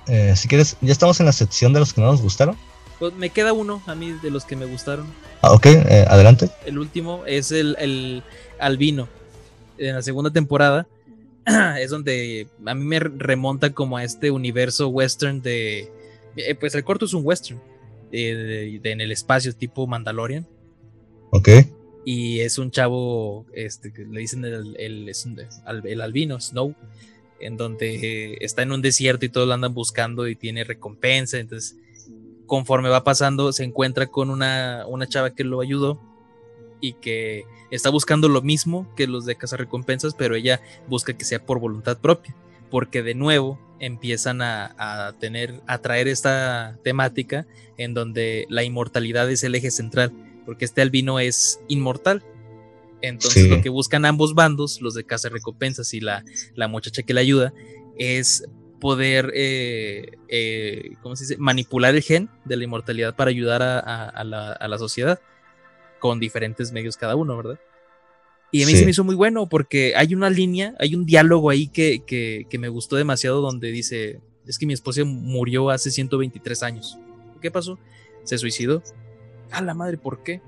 eh, si quieres, ya estamos en la sección de los que no nos gustaron. Pues me queda uno a mí de los que me gustaron. Ah, ok, eh, adelante. El último es el, el albino. En la segunda temporada [CLEARS THROAT] es donde a mí me remonta como a este universo western de... Eh, pues el corto es un western, de, en el espacio tipo Mandalorian. Ok. Y es un chavo, este, que le dicen el, el, el, albino, Snow, en donde está en un desierto y todos lo andan buscando y tiene recompensa. Entonces, conforme va pasando, se encuentra con una, una chava que lo ayudó y que está buscando lo mismo que los de Casa Recompensas, pero ella busca que sea por voluntad propia, porque de nuevo empiezan a, tener, a traer esta temática en donde la inmortalidad es el eje central, porque este albino es inmortal. Entonces lo que buscan ambos bandos, los de Casa Recompensas y la, la muchacha que le ayuda, es poder eh, eh, ¿cómo se dice? manipular el gen de la inmortalidad para ayudar a la sociedad con diferentes medios cada uno, ¿verdad? Y a mí se me hizo muy bueno porque hay una línea, hay un diálogo ahí que, que, me gustó demasiado donde dice, es que mi esposa murió hace 123 años. ¿Qué pasó? Se suicidó. A la madre, ¿por qué?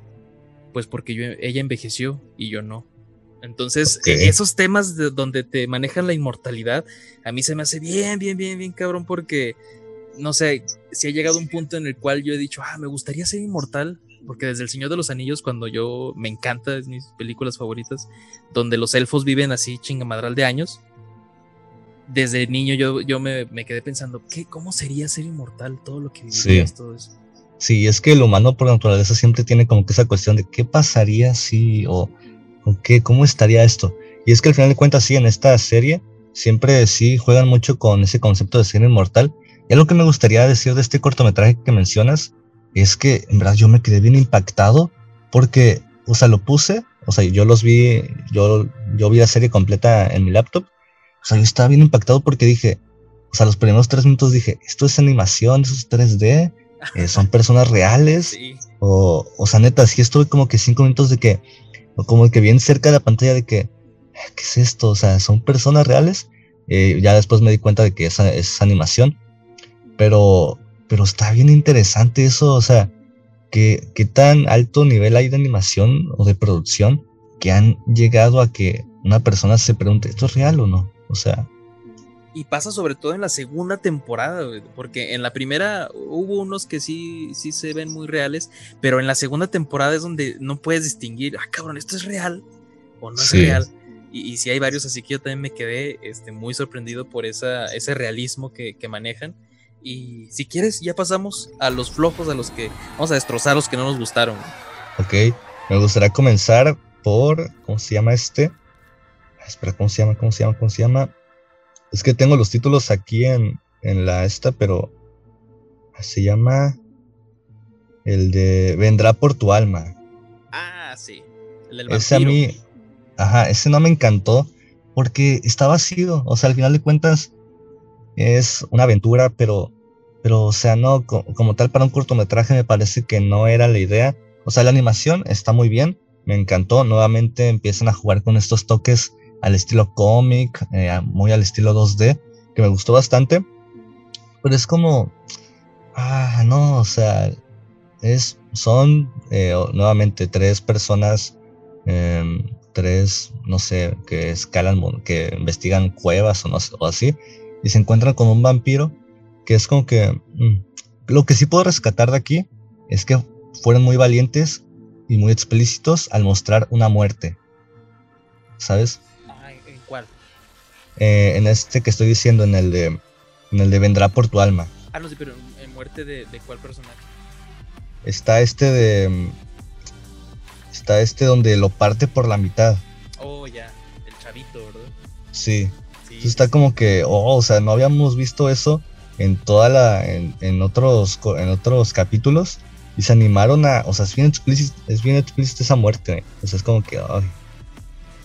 Pues porque yo, ella envejeció y yo no. Entonces, esos temas de donde te manejan la inmortalidad, a mí se me hace bien, bien, bien, bien cabrón porque, no sé, si ha llegado un punto en el cual yo he dicho, ah, me gustaría ser inmortal, porque desde El Señor de los Anillos, cuando yo me encanta, es mis películas favoritas, donde los elfos viven así chingamadral de años, desde niño yo, yo me, quedé pensando, ¿qué, ¿cómo sería ser inmortal? Todo lo que vivirías, sí. todo eso. Sí, es que el humano por naturaleza siempre tiene como que esa cuestión de qué pasaría si o, o qué, cómo estaría esto. Y es que al final de cuentas, sí, en esta serie siempre sí juegan mucho con ese concepto de ser inmortal. Y algo que me gustaría decir de este cortometraje que mencionas es que en verdad yo me quedé bien impactado porque, o sea, lo puse, o sea, yo los vi, yo, yo vi la serie completa en mi laptop, o sea, yo estaba bien impactado porque dije, o sea, los primeros tres minutos dije, esto es animación, eso es 3D, eh, son [LAUGHS] personas reales, o, o sea, neta, sí estuve como que cinco minutos de que, como que bien cerca de la pantalla de que, ¿qué es esto? O sea, son personas reales. Eh, ya después me di cuenta de que esa es animación, pero pero está bien interesante eso, o sea, qué tan alto nivel hay de animación o de producción que han llegado a que una persona se pregunte, ¿esto es real o no? O sea... Y pasa sobre todo en la segunda temporada, porque en la primera hubo unos que sí, sí se ven muy reales, pero en la segunda temporada es donde no puedes distinguir, ah, cabrón, ¿esto es real o no es real? Y, y sí hay varios, así que yo también me quedé este, muy sorprendido por esa, ese realismo que, que manejan Y si quieres, ya pasamos a los flojos, a los que vamos a destrozar los que no nos gustaron. Ok, me gustaría comenzar por, ¿cómo se llama este? Espera, ¿cómo se llama? ¿Cómo se llama? ¿Cómo se llama? Es que tengo los títulos aquí en, en la esta, pero se llama el de Vendrá por tu alma. Ah, sí. El del ese a mí, ajá, ese no me encantó porque está vacío. O sea, al final de cuentas es una aventura, pero, pero o sea, no, como, tal para un cortometraje me parece que no era la idea. O sea, la animación está muy bien, me encantó. Nuevamente empiezan a jugar con estos toques al estilo cómic, eh, muy al estilo 2D, que me gustó bastante. Pero es como, ah, no, o sea, es, son eh, nuevamente tres personas, em, tres, no sé, que escalan, que investigan cuevas o, no, o así, y se encuentran con un vampiro, que es como que, mm, lo que sí puedo rescatar de aquí es que fueron muy valientes y muy explícitos al mostrar una muerte, ¿sabes? ¿En cuál? Eh, en este que estoy diciendo, en el de, en el de Vendrá por tu alma. Ah, no sé, pero en muerte de, de cuál personaje. Está este de. Está este donde lo parte por la mitad. Oh, ya. El chavito, ¿verdad? Sí. está como que. Oh, o sea, no habíamos visto eso en toda la. En, en, otros, en otros capítulos. Y se animaron a. O sea, es bien explícito, es bien explícita esa muerte. O sea, es como que. Ay.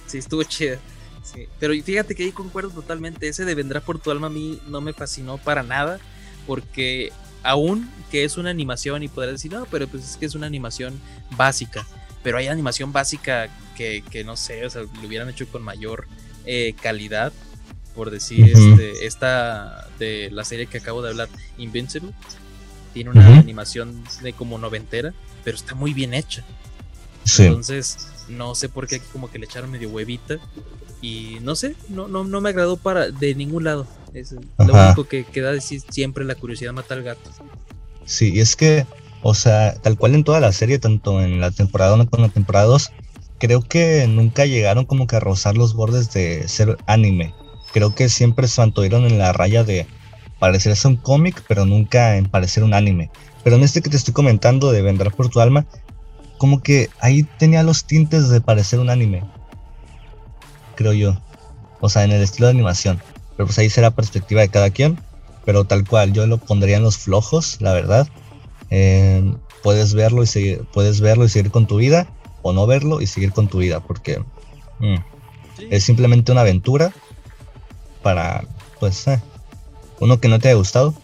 Sí, estuvo chida. Sí. Pero fíjate que ahí concuerdo totalmente. Ese de Vendrá por tu alma a mí no me fascinó para nada. Porque aún que es una animación y podrás decir, no, pero pues es que es una animación básica. Pero hay animación básica que, no sé, o sea, lo hubieran hecho con mayor eh, calidad. Por decir, este, esta de la serie que acabo de hablar, Invincible, tiene una animación de como noventera, pero está muy bien hecha. Entonces, no sé por qué aquí como que le echaron medio huevita. Y no sé, no, no, no me agradó para de ningún lado. Es lo único que queda decir siempre la curiosidad mata al gato. Sí, y es que, o sea, tal cual en toda la serie, tanto en la temporada 1 como en la temporada 2, creo que nunca llegaron como que a rozar los bordes de ser anime. Creo que siempre se mantuvieron en la raya de parecerse un cómic, pero nunca en parecer un anime. Pero en este que te estoy comentando de Vendrá por tu alma, como que ahí tenía los tintes de parecer un anime. Creo yo. O sea, en el estilo de animación. Pero pues ahí será perspectiva de cada quien. Pero tal cual, yo lo pondría en los flojos, la verdad. Eh, puedes verlo y seguir, puedes verlo y seguir con tu vida. O no verlo y seguir con tu vida. Porque mm, es simplemente una aventura. Para, pues, eh, uno que no te haya gustado.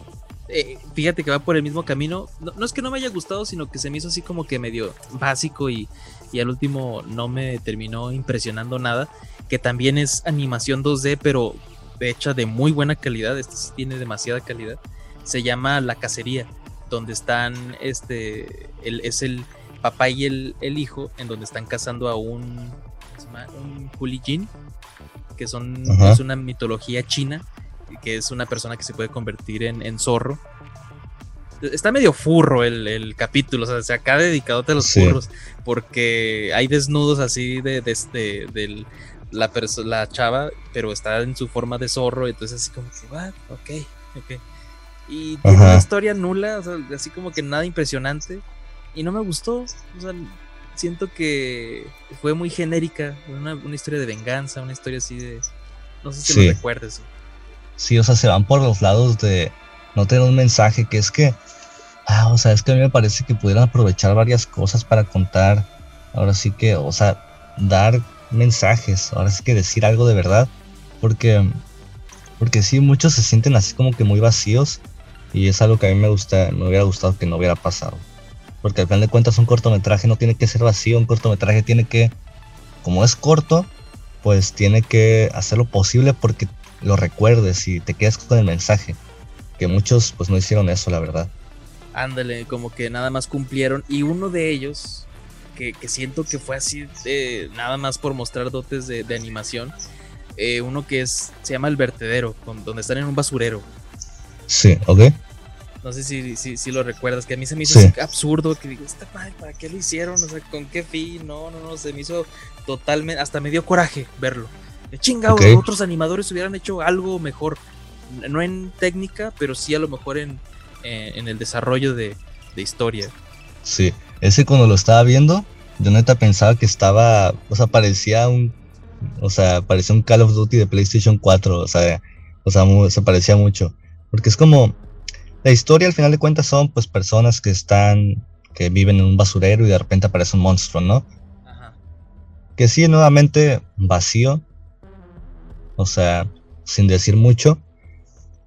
Eh, fíjate que va por el mismo camino. No, es que no me haya gustado, sino que se me hizo así como que medio básico y, y al último no me terminó impresionando nada. Que también es animación 2D, pero hecha de muy buena calidad, este sí tiene demasiada calidad, se llama La Cacería, donde están, este, el, es el papá y el, el, hijo, en donde están cazando a un, un Hulijin, que son, es una mitología china, que es una persona que se puede convertir en, en zorro. Está medio furro el, el, capítulo, o sea, se acaba dedicado a los furros, porque hay desnudos así de, de, de del, la, la chava, pero está en su forma de zorro, entonces así como que, va, ok, ok. Y tiene una historia nula, o sea, así como que nada impresionante. Y no me gustó, o sea, siento que fue muy genérica, una, historia de venganza, una historia así de... No sé si lo recuerdes. Sí, o sea, se van por los lados de no tener un mensaje, que es que... Ah, o sea, es que a mí me parece que pudieran aprovechar varias cosas para contar. Ahora sí que, o sea, dar mensajes, ahora sí que decir algo de verdad, porque, porque sí, muchos se sienten así como que muy vacíos y es algo que a mí me gusta, me hubiera gustado que no hubiera pasado. Porque al final de cuentas un cortometraje no tiene que ser vacío, un cortometraje tiene que, como es corto, pues tiene que hacer lo posible porque lo recuerdes y te quedas con el mensaje. Que muchos pues no hicieron eso, la verdad. Ándale, como que nada más cumplieron y uno de ellos que, siento que fue así nada más por mostrar dotes de, animación. Eh, uno que es se llama El Vertedero, donde están en un basurero. Sí, ok. No sé si, si, lo recuerdas, que a mí se me hizo absurdo, que digo, está padre, ¿para qué lo hicieron? O sea, ¿con qué fin? No, no, no, se me hizo totalmente, hasta me dio coraje verlo. Chingado, otros animadores hubieran hecho algo mejor. no en técnica, pero sí a lo mejor en, en el desarrollo de, de historia. Sí, ese cuando lo estaba viendo, yo neta pensaba que estaba, o sea, parecía un, o sea, parecía un Call of Duty de PlayStation 4, o sea, o sea, se parecía mucho, porque es como, la historia al final de cuentas son pues personas que están, que viven en un basurero y de repente aparece un monstruo, ¿no? Ajá. Que sí, nuevamente vacío, o sea, sin decir mucho,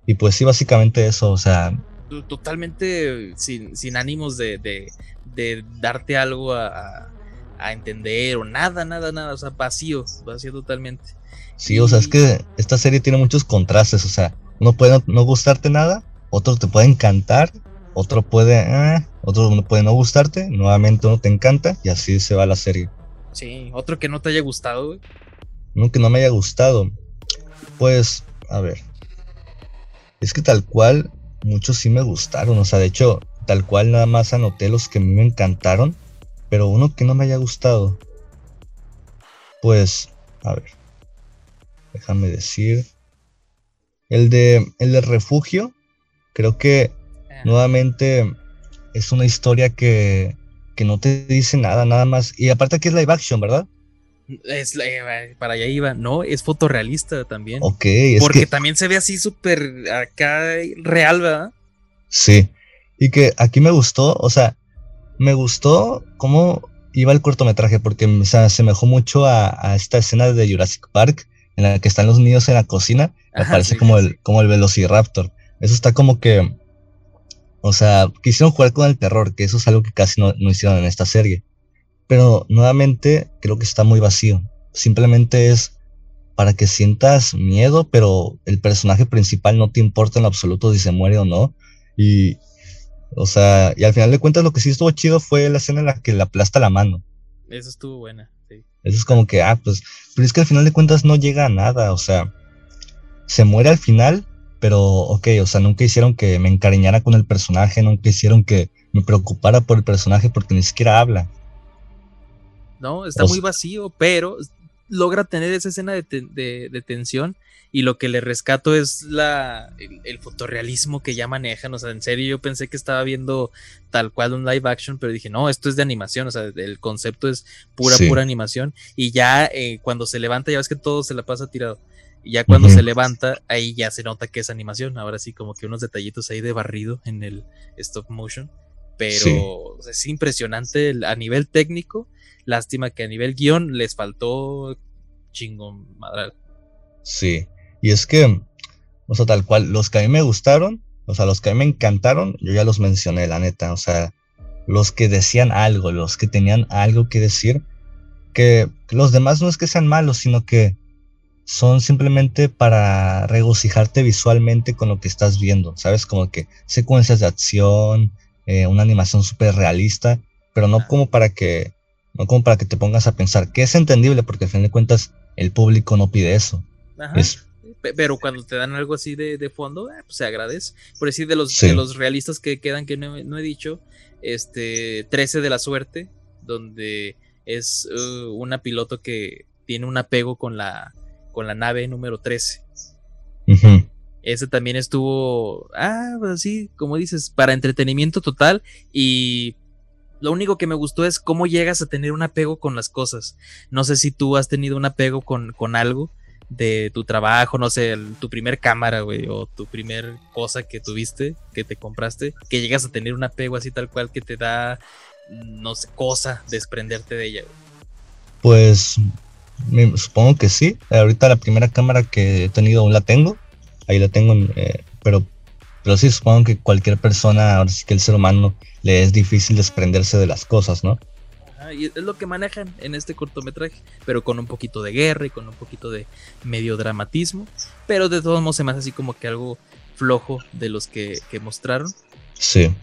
y pues sí, básicamente eso, o sea, totalmente sin, sin ánimos de, de, darte algo a, a, entender o nada, nada, nada, o sea, vacío, vacío totalmente. Sí, o sea, es que esta serie tiene muchos contrastes, o sea, uno puede no gustarte nada, otro te puede encantar, otro puede, eh, otro no puede no gustarte, nuevamente uno te encanta y así se va la serie. Sí, otro que no te haya gustado, güey. Uno que no me haya gustado. Pues, a ver. Es que tal cual, muchos sí me gustaron. O sea, de hecho, tal cual nada más anoté los que a mí me encantaron. Pero uno que no me haya gustado. Pues, a ver. Déjame decir. El de, el de refugio. Creo que nuevamente es una historia que, que no te dice nada, nada más. Y aparte que es live action, ¿verdad? Es, eh, para allá iba, no, es fotorrealista también. Ok, es Porque también se ve así súper acá real, ¿verdad? Sí, y que aquí me gustó, o sea, me gustó cómo iba el cortometraje, porque se asemejó mucho a, esta escena de Jurassic Park, en la que están los niños en la cocina, me parece como, el, como el Velociraptor. Eso está como que, o sea, quisieron jugar con el terror, que eso es algo que casi no hicieron en esta serie. Pero nuevamente creo que está muy vacío. Simplemente es para que sientas miedo, pero el personaje principal no te importa en absoluto si se muere o no. Y, o sea, y al final de cuentas lo que sí estuvo chido fue la escena en la que le aplasta la mano. Eso estuvo buena. Eso es como que, ah, pues, pero es que al final de cuentas no llega a nada, o sea, se muere al final, pero, ok, o sea, nunca hicieron que me encariñara con el personaje, nunca hicieron que me preocupara por el personaje porque ni siquiera habla. ¿no? Está muy vacío, pero logra tener esa escena de, tensión y lo que le rescato es la, el, fotorrealismo que ya manejan, o sea, en serio yo pensé que estaba viendo tal cual un live action, pero dije, no, esto es de animación, o sea, el concepto es pura, pura animación y ya eh, cuando se levanta, ya ves que todo se la pasa tirado. Y ya cuando se levanta, ahí ya se nota que es animación. Ahora sí, como que unos detallitos ahí de barrido en el stop motion. Pero es impresionante a nivel técnico Lástima que a nivel guion les faltó chingón madral. Sí, y es que, o sea, tal cual, los que a mí me gustaron, o sea, los que a mí me encantaron, yo ya los mencioné, la neta, o sea, los que decían algo, los que tenían algo que decir, que los demás no es que sean malos, sino que son simplemente para regocijarte visualmente con lo que estás viendo, ¿sabes? Como que secuencias de acción, eh, una animación súper realista, pero no como para que no como para que te pongas a pensar, que es entendible porque al fin de cuentas el público no pide eso. Pero cuando te dan algo así de, fondo, eh, pues se agradece. Por decir, de los, de los realistas que quedan que no, he dicho, este 13 de la suerte, donde es uh, una piloto que tiene un apego con la, con la nave número 13. Ese también estuvo, ah, pues así, como dices, para entretenimiento total y lo único que me gustó es cómo llegas a tener un apego con las cosas. No sé si tú has tenido un apego con, con algo de tu trabajo, no sé, tu primer cámara, güey, o tu primer cosa que tuviste, que te compraste, que llegas a tener un apego así tal cual que te da, no sé, cosa desprenderte de ella. Pues supongo que sí. Ahorita la primera cámara que he tenido aún la tengo. Ahí la tengo, eh, pero, pero sí supongo que cualquier persona, ahora sí que el ser humano le es difícil desprenderse de las cosas, ¿no? Y es lo que manejan en este cortometraje, pero con un poquito de guerra y con un poquito de medio dramatismo, pero de todos modos se me hace así como que algo flojo de los que, mostraron. Sí.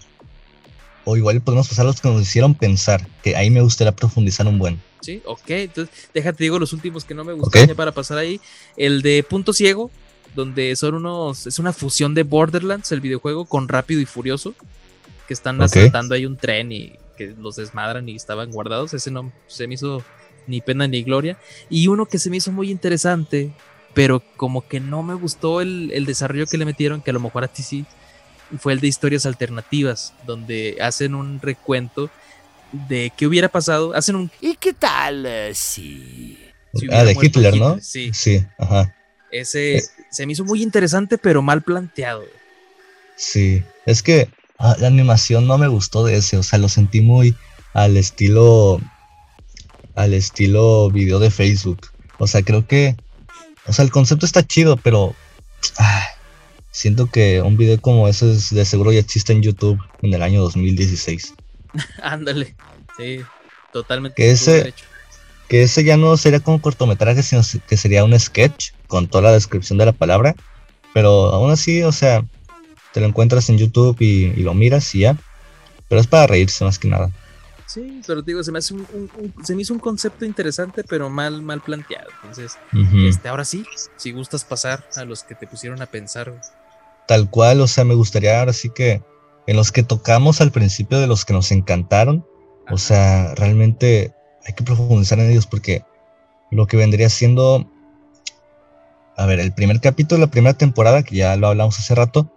O igual podemos pasar a los que nos hicieron pensar, que ahí me gustaría profundizar un buen. Sí, ok, entonces déjate digo los últimos que no me gustan para pasar ahí. El de Punto Ciego, donde son unos, es una fusión de Borderlands, el videojuego, con Rápido y Furioso que están asaltando ahí un tren y que los desmadran y estaban guardados. Ese no se me hizo ni pena ni gloria. Y uno que se me hizo muy interesante, pero como que no me gustó el, el desarrollo que le metieron, que a lo mejor a ti sí, fue el de historias alternativas, donde hacen un recuento de qué hubiera pasado, hacen un... ¿Y qué tal si... si ah, de Hitler, ¿no? Sí, Sí, ajá. ese Eh. se me hizo muy interesante, pero mal planteado. Sí. Es que ah, la animación no me gustó de ese. O sea, lo sentí muy al estilo. Al estilo video de Facebook. O sea, creo que. O sea, el concepto está chido, pero. ah, siento que un video como ese es- de seguro ya existe en YouTube en el año 2016. [LAUGHS] Ándale, sí, totalmente. Que ese-. Que ese ya no sería como cortometraje, sino que sería un sketch con toda la descripción de la palabra. Pero aún así, o sea, te lo encuentras en YouTube y, y lo miras y ya. Pero es para reírse más que nada. Sí, pero te digo, se me hace un, un- un- se me hizo un concepto interesante, pero mal, mal planteado. Entonces, este, ahora sí, si gustas pasar a los que te pusieron a pensar. Tal cual, o sea, me gustaría ahora sí que en los que tocamos al principio de los que nos encantaron, o sea, realmente hay que profundizar en ellos porque lo que vendría siendo, a ver, el primer capítulo de la primera temporada, que ya lo hablamos hace rato,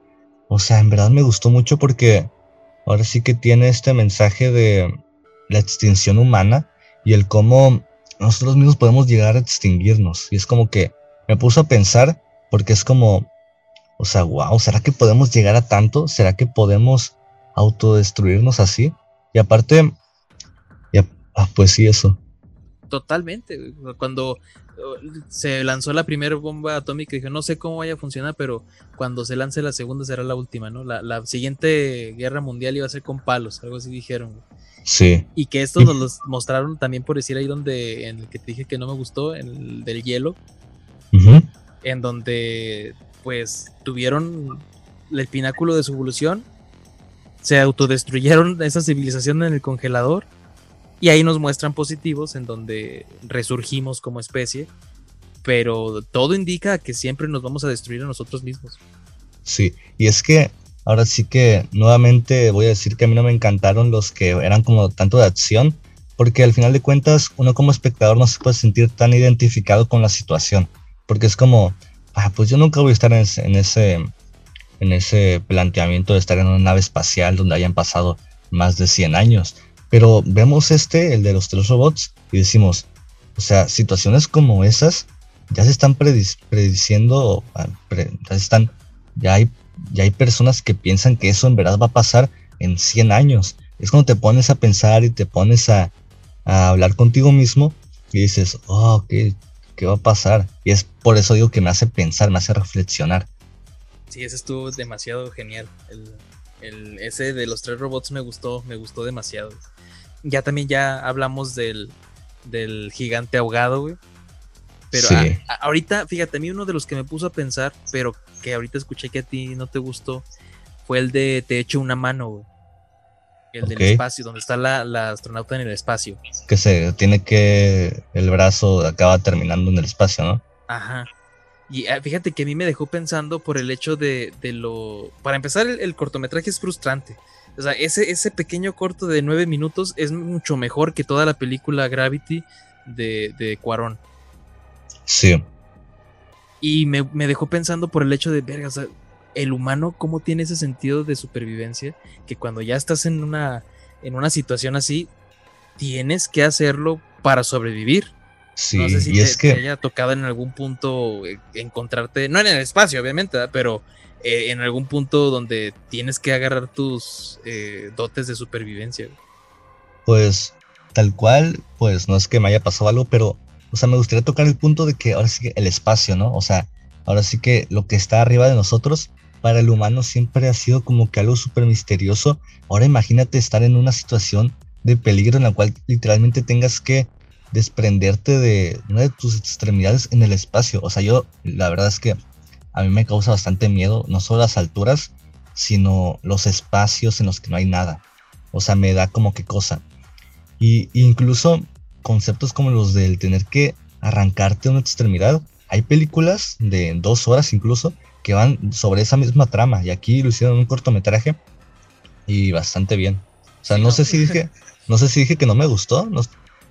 o sea, en verdad me gustó mucho porque ahora sí que tiene este mensaje de la extinción humana y el cómo nosotros mismos podemos llegar a extinguirnos. Y es como que me puso a pensar porque es como, o sea, wow, ¿será que podemos llegar a tanto? ¿Será que podemos autodestruirnos así? Y aparte, ah, pues sí, eso. Totalmente. Cuando uh, se lanzó la primera bomba atómica, dije, no sé cómo vaya a funcionar, pero cuando se lance la segunda será la última, ¿no? La, la siguiente guerra mundial iba a ser con palos, algo así dijeron. Sí, Y que esto nos los mostraron también por decir ahí donde, en el que te dije que no me gustó, en el del hielo, en donde pues tuvieron el pináculo de su evolución, se autodestruyeron esa civilización en el congelador y ahí nos muestran positivos en donde resurgimos como especie, pero todo indica que siempre nos vamos a destruir a nosotros mismos. sí. Y es que ahora sí que nuevamente voy a decir que a mí no me encantaron los que eran como tanto de acción, porque al final de cuentas uno como espectador no se puede sentir tan identificado con la situación, porque es como, ah, pues yo nunca voy a estar en ese, en ese, en ese planteamiento de estar en una nave espacial donde hayan pasado más de 100 años. Pero vemos este, el de los tres robots, y decimos, o sea, situaciones como esas ya se están predic- prediciendo, ah, ya están, ya hay, ya hay personas que piensan que eso en verdad va a pasar en 100 años. Es cuando te pones a pensar y te pones a, a hablar contigo mismo y dices, oh, ¿qué, ¿qué va a pasar? Y es por eso digo que me hace pensar, me hace reflexionar. Sí, ese estuvo demasiado genial. El, el- ese de los tres robots me gustó, me gustó demasiado. Ya también ya hablamos del, del gigante ahogado, güey. Pero Sí. a- a- ahorita, fíjate, a mí uno de los que me puso a pensar, pero que ahorita escuché que a ti no te gustó, fue el de Te echo una mano, güey. El del espacio, donde está la, la astronauta en el espacio. Que se tiene que, el brazo acaba terminando en el espacio, ¿no? Ajá. Y ah, fíjate que a mí me dejó pensando por el hecho de, de lo... Para empezar, el, el cortometraje es frustrante. O sea, ese, ese pequeño corto de nueve minutos es mucho mejor que toda la película Gravity de, de Cuarón. Sí, Y me, me dejó pensando por el hecho de, verga, o sea, el humano, ¿cómo tiene ese sentido de supervivencia? Que cuando ya estás en una, en una situación así, tienes que hacerlo para sobrevivir. Sí. No sé si y te, es te que, haya tocado en algún punto eh, encontrarte, no en el espacio, obviamente, ¿verdad? pero eh, en algún punto donde tienes que agarrar tus eh, dotes de supervivencia. pues, tal cual, pues no es que me haya pasado algo, pero, o sea, me gustaría tocar el punto de que ahora sí que el espacio, ¿no? O sea, ahora sí que lo que está arriba de nosotros, para el humano siempre ha sido como que algo súper misterioso. Ahora imagínate estar en una situación de peligro en la cual literalmente tengas que desprenderte de una de tus extremidades en el espacio. O sea, yo la verdad es que a mí me causa bastante miedo, no solo las alturas, sino los espacios en los que no hay nada. O sea, me da como que cosa. Y incluso conceptos como los del tener que arrancarte una extremidad. Hay películas de dos horas incluso que van sobre esa misma trama. Y aquí lo hicieron en un cortometraje y bastante bien. O sea, no ¿no? sé si dije, no sé si dije que no me gustó. No,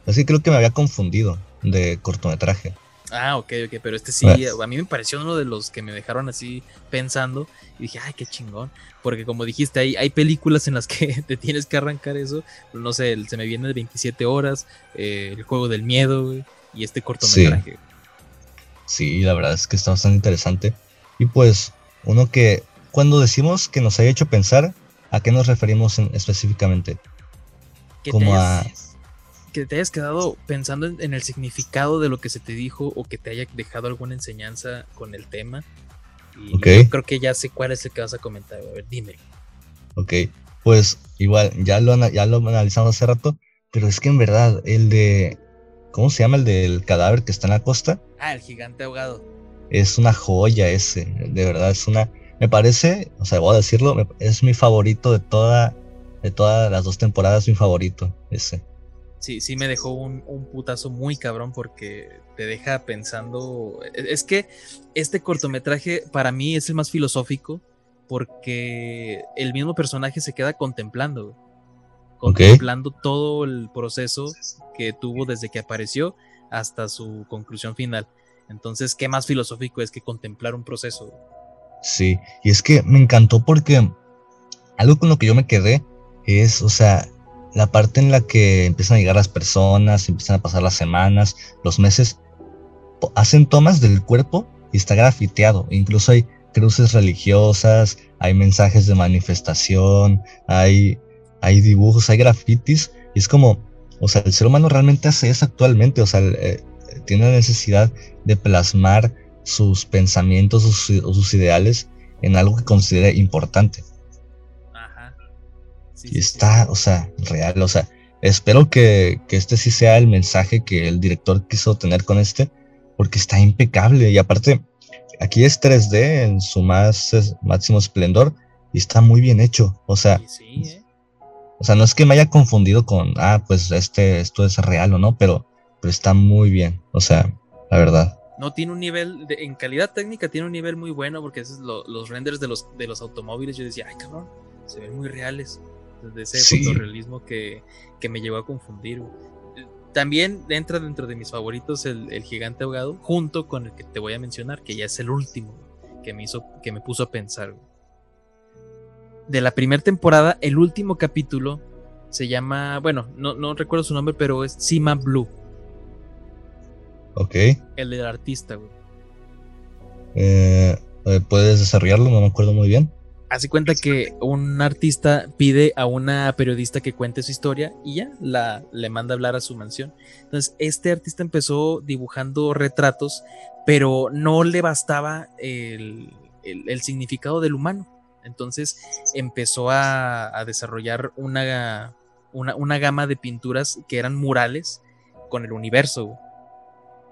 así creo que me había confundido de cortometraje. Ah, ok, ok, pero este sí, a mí me pareció uno de los que me dejaron así pensando y dije, ay, qué chingón, porque como dijiste, hay, hay películas en las que [LAUGHS] te tienes que arrancar eso, no sé, se me viene de 27 horas, eh, el juego del miedo, y este cortometraje. Sí. sí, la verdad es que está bastante interesante. Y pues, uno que, cuando decimos que nos haya hecho pensar, ¿a qué nos referimos específicamente? Como a que te hayas quedado pensando en, el significado de lo que se te dijo o que te haya dejado alguna enseñanza con el tema. Y creo que ya sé cuál es el que vas a comentar. A ver, dime. Ok, pues igual, ya lo, ya lo analizamos hace rato, pero es que en verdad, el de. ¿Cómo se llama el del cadáver que está en la costa? Ah, el gigante ahogado. Es una joya ese, de verdad, es una. Me parece, o sea, voy a decirlo, es mi favorito de toda, de todas las dos temporadas, mi favorito, ese sí, sí me dejó un, putazo muy cabrón porque te deja pensando. E, es que este cortometraje para mí es el más filosófico porque el mismo personaje se queda contemplando. Contemplando todo el proceso que tuvo desde que apareció hasta su conclusión final. Entonces, ¿qué más filosófico es que contemplar un proceso? Sí, y es que me encantó porque algo con lo que yo me quedé es, o sea, la parte en la que empiezan a llegar las personas, empiezan a pasar las semanas, los meses, hacen tomas del cuerpo y está grafiteado. Incluso hay cruces religiosas, hay mensajes de manifestación, hay, hay dibujos, hay grafitis. Y es como, o sea, el ser humano realmente hace eso actualmente, o sea, eh, tiene la necesidad de plasmar sus pensamientos o sus ideales en algo que considere importante y está, o sea, real, o sea, espero que, este sí sea el mensaje que el director quiso tener con este, porque está impecable y aparte, aquí es 3D en su más máximo esplendor y está muy bien hecho, o sea, ¿eh? o sea, no es que me haya confundido con, ah, pues este, esto es real o no, pero, pero está muy bien, o sea, la verdad. No tiene un nivel, de, en calidad técnica tiene un nivel muy bueno porque esos los renders de los, de los automóviles, yo decía, ay cabrón, se ven muy reales de ese fotorrealismo que, me llevó a confundir. También entra dentro de mis favoritos el, gigante ahogado, junto con el que te voy a mencionar, que ya es el último, que me hizo, que me puso a pensar. De la primera temporada, el último capítulo se llama, bueno, no, recuerdo su nombre, pero es Sima Blue. Ok. El del artista, eh, eh, ¿Puedes desarrollarlo? No me acuerdo muy bien hace cuenta que un artista pide a una periodista que cuente su historia y ya la, le manda a hablar a su mansión. Entonces, este artista empezó dibujando retratos, pero no le bastaba el, significado del humano. Entonces empezó a, desarrollar una, una, una, gama de pinturas que eran murales con el universo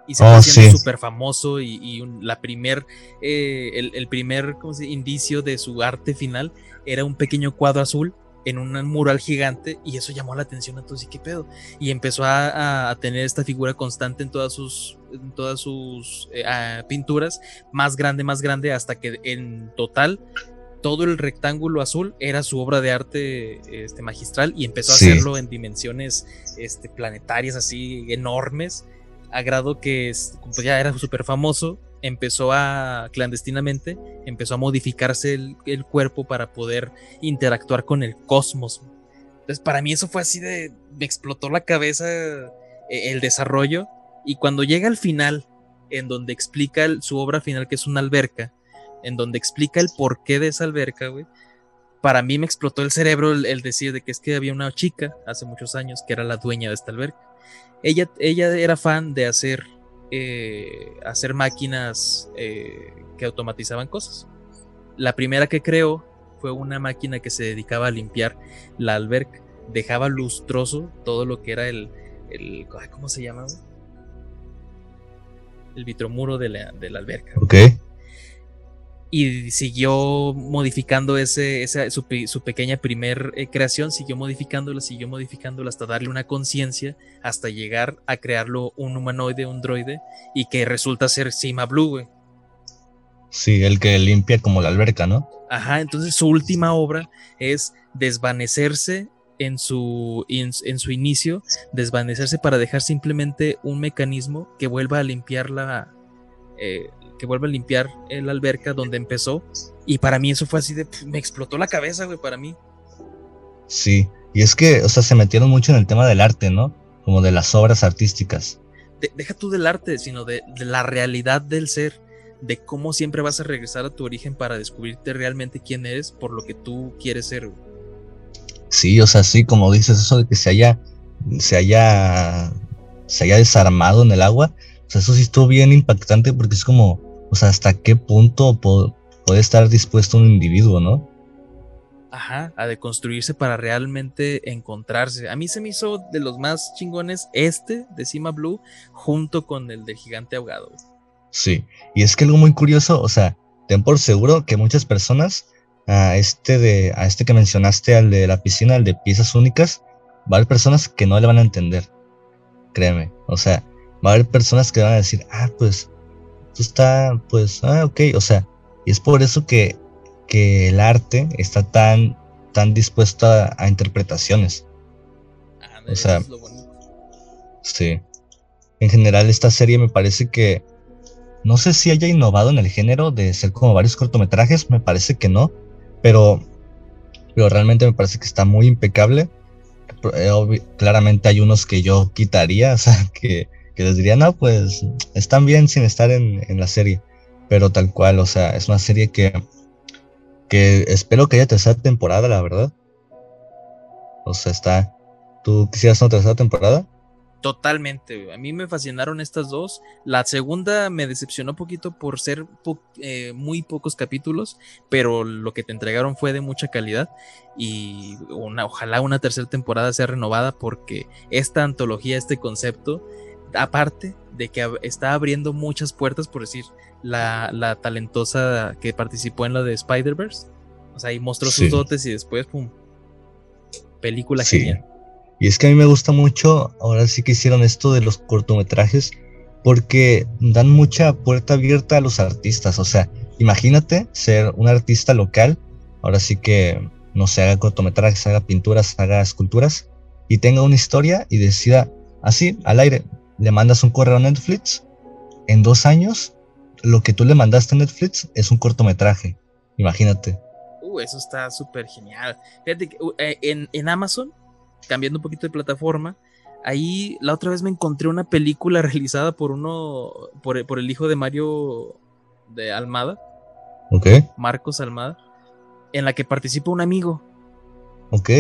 y se oh, súper famoso y, la primer, eh, el, primer indicio de su arte final era un pequeño cuadro azul en un mural gigante y eso llamó la atención. A todos y qué pedo y empezó a, tener esta figura constante en todas sus en todas sus eh, pinturas más grande más grande hasta que en total todo el rectángulo azul era su obra de arte este, magistral y empezó a hacerlo en dimensiones este, planetarias así enormes a grado que ya era súper famoso, empezó a clandestinamente, empezó a modificarse el, cuerpo para poder interactuar con el cosmos. Entonces para mí eso fue así de, me explotó la cabeza eh, el desarrollo y cuando llega al final, en donde explica su obra final que es una alberca, en donde explica el porqué de esa alberca, güey, para mí me explotó el cerebro el, el decir de que es que había una chica hace muchos años que era la dueña de esta alberca ella, ella era fan de hacer, eh, hacer máquinas eh, que automatizaban cosas. La primera que creó fue una máquina que se dedicaba a limpiar la alberca. Dejaba lustroso todo lo que era el, el ¿cómo se llama? El vitromuro de la, de la alberca. Y siguió modificando ese, esa, su, pequeña primer eh, creación, siguió modificándola, siguió modificándola hasta darle una conciencia, hasta llegar a crearlo un humanoide, un droide, y que resulta ser Sima Blue, güey. Sí, el que limpia como la alberca, ¿no? Ajá, entonces su última obra es desvanecerse en su, en, su inicio desvanecerse para dejar simplemente un mecanismo que vuelva a limpiar la, eh, que vuelva a limpiar la alberca donde empezó. Y para mí eso fue así de, me explotó la cabeza, güey, para mí. Sí, y es que, o sea, se metieron mucho en el tema del arte, ¿no? Como de las obras artísticas. deja tú del arte, sino de, la realidad del ser, de cómo siempre vas a regresar a tu origen para descubrirte realmente quién eres por lo que tú quieres ser. Sí, o sea, sí, como dices, eso de que se haya, se haya, se haya desarmado en el agua, o sea, eso sí estuvo bien impactante porque es como, o sea, hasta qué punto puede estar dispuesto un individuo, ¿no? Ajá, a deconstruirse para realmente encontrarse. A mí se me hizo de los más chingones este de Cima Blue junto con el del gigante ahogado. Sí, y es que algo muy curioso, o sea, ten por seguro que muchas personas a este de a este que mencionaste al de la piscina, al de piezas únicas, va a haber personas que no le van a entender. Créeme, o sea, va a haber personas que van a decir, "Ah, pues está pues ah, ok, o sea, y es por eso que que el arte está tan, tan dispuesto a, interpretaciones. Ah, o sea, sí. En general esta serie me parece que no sé si haya innovado en el género de ser como varios cortometrajes, me parece que no, pero, pero realmente me parece que está muy impecable. Eh, claramente hay unos que yo quitaría, [LAUGHS] o sea, que, que les diría, no, pues están bien sin estar en, en la serie, pero tal cual, o sea, es una serie que que espero que haya tercera temporada, la verdad. O sea, está. ¿Tú quisieras una tercera temporada? Totalmente. A mí me fascinaron estas dos. La segunda me decepcionó un poquito por ser eh, muy pocos capítulos, pero lo que te entregaron fue de mucha calidad. Y una, ojalá una tercera temporada sea renovada porque esta antología, este concepto, aparte de que está abriendo muchas puertas, por decir, la, talentosa que participó en la de Spider-Verse. O sea, y mostró sus dotes y después, pum, película genial. Y es que a mí me gusta mucho, ahora sí que hicieron esto de los cortometrajes, porque dan mucha puerta abierta a los artistas. O sea, imagínate ser un artista local, ahora sí que no se haga cortometrajes, haga pinturas, haga esculturas, y tenga una historia y decida así, al aire, le mandas un correo a Netflix, en dos años, lo que tú le mandaste a Netflix es un cortometraje. Imagínate. Uh, eso está súper genial. Fíjate que uh, eh, en, Amazon, cambiando un poquito de plataforma, ahí la otra vez me encontré una película [LAUGHS] realizada por uno, por, el hijo de Mario de Almada. Ok. Marcos Almada, en la que participa un amigo. Ok,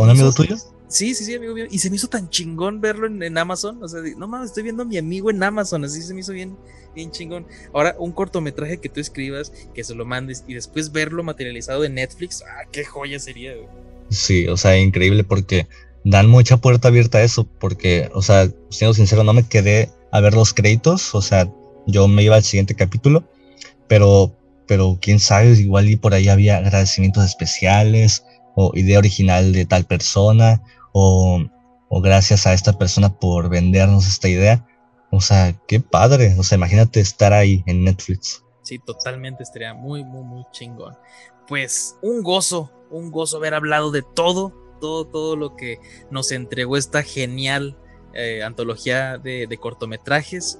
un amigo tuyo? Sí, sí, sí, amigo mío. Y se me hizo tan chingón verlo en, Amazon. O sea, no mames, estoy viendo a mi amigo en Amazon. Así se me hizo bien, bien chingón. Ahora, un cortometraje que tú escribas, que se lo mandes y después verlo materializado en Netflix. Ah, qué joya sería, Sí, o sea, increíble porque dan mucha puerta abierta a eso. Porque, o sea, siendo sincero, no me quedé a ver los créditos. O sea, yo me iba al siguiente capítulo. Pero, pero quién sabe, igual y por ahí había agradecimientos especiales o idea original de tal persona o, gracias a esta persona por vendernos esta idea. O sea, qué padre. O sea, imagínate estar ahí en Netflix. Sí, totalmente estaría muy, muy, muy chingón. Pues un gozo, un gozo haber hablado de todo, todo, todo lo que nos entregó esta genial eh, antología de, cortometrajes.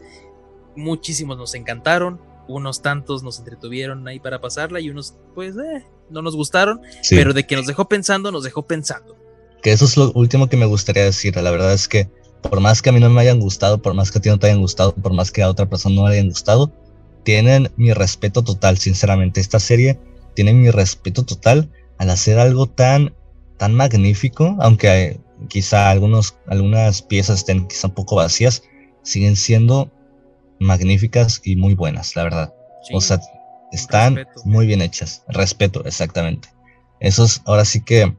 Muchísimos nos encantaron, unos tantos nos entretuvieron ahí para pasarla y unos, pues, eh, no nos gustaron, pero de que nos dejó pensando, nos dejó pensando que eso es lo último que me gustaría decir. La verdad es que por más que a mí no me hayan gustado, por más que a ti no te hayan gustado, por más que a otra persona no le hayan gustado, tienen mi respeto total, sinceramente. Esta serie tiene mi respeto total al hacer algo tan, tan magnífico, aunque quizá algunos, algunas piezas estén quizá un poco vacías, siguen siendo magníficas y muy buenas, la verdad. o sea, están muy bien hechas. Respeto, exactamente. Eso es ahora sí que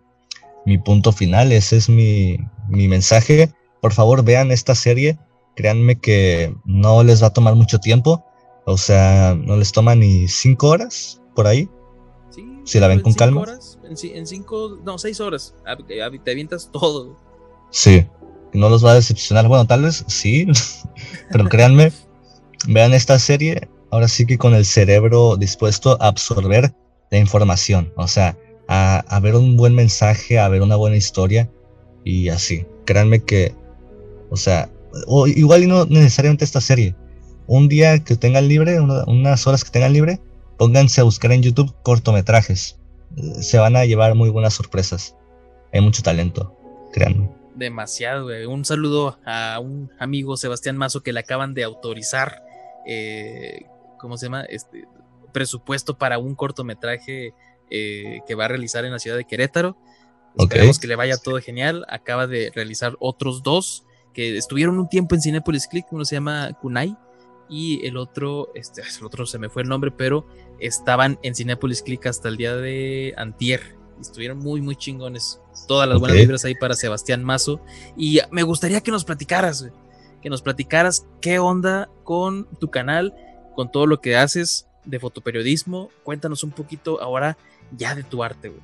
mi punto final, ese es mi, mensaje. Por favor, vean esta serie. Créanme que no les va a tomar mucho tiempo. O sea, no les toma ni cinco horas por ahí. si la ven con calma. en, cinco, no, seis horas. Te avientas todo. Sí, no los va a decepcionar. Bueno, tal vez sí, [LAUGHS] pero créanme, vean esta serie. Ahora sí que con el cerebro dispuesto a absorber la información. O sea, a, ver un buen mensaje, a ver una buena historia y así. Créanme que, o sea, o igual y no necesariamente esta serie. Un día que tengan libre, unas horas que tengan libre, pónganse a buscar en YouTube cortometrajes. Se van a llevar muy buenas sorpresas. Hay mucho talento, créanme. Demasiado, güey. Un saludo a un amigo Sebastián Mazo que le acaban de autorizar, eh, ¿cómo se llama? Este presupuesto para un cortometraje eh, que va a realizar en la ciudad de Querétaro. Esperemos que le vaya todo genial. Acaba de realizar otros dos que estuvieron un tiempo en Cinepolis Click. Uno se llama Kunai y el otro, este, [LAUGHS] el otro se me fue el nombre, pero estaban en Cinepolis Click hasta el día de Antier. Estuvieron muy, muy chingones. Todas las buenas vibras ahí para Sebastián Mazo. Y me gustaría que nos platicaras, que nos platicaras qué onda con tu canal, con todo lo que haces de fotoperiodismo. Cuéntanos un poquito ahora ya de tu arte, güey.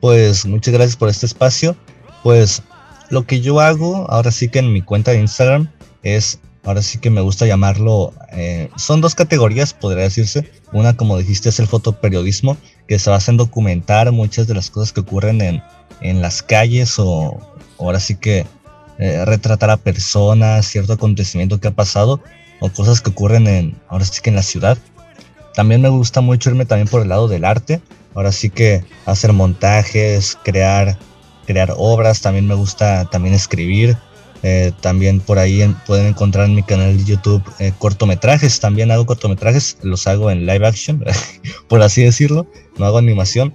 Pues muchas gracias por este espacio. Pues lo que yo hago ahora sí que en mi cuenta de Instagram es, ahora sí que me gusta llamarlo, eh, son dos categorías, podría decirse. Una, como dijiste, es el fotoperiodismo, que se basa en documentar muchas de las cosas que ocurren en, en las calles o ahora sí que eh, retratar a personas, cierto acontecimiento que ha pasado o cosas que ocurren en, ahora sí que en la ciudad. También me gusta mucho irme también por el lado del arte. Ahora sí que hacer montajes, crear, crear obras. También me gusta también escribir. Eh, también por ahí pueden encontrar en mi canal de YouTube eh, cortometrajes. También hago cortometrajes, los hago en live action, [LAUGHS] por así decirlo. No hago animación,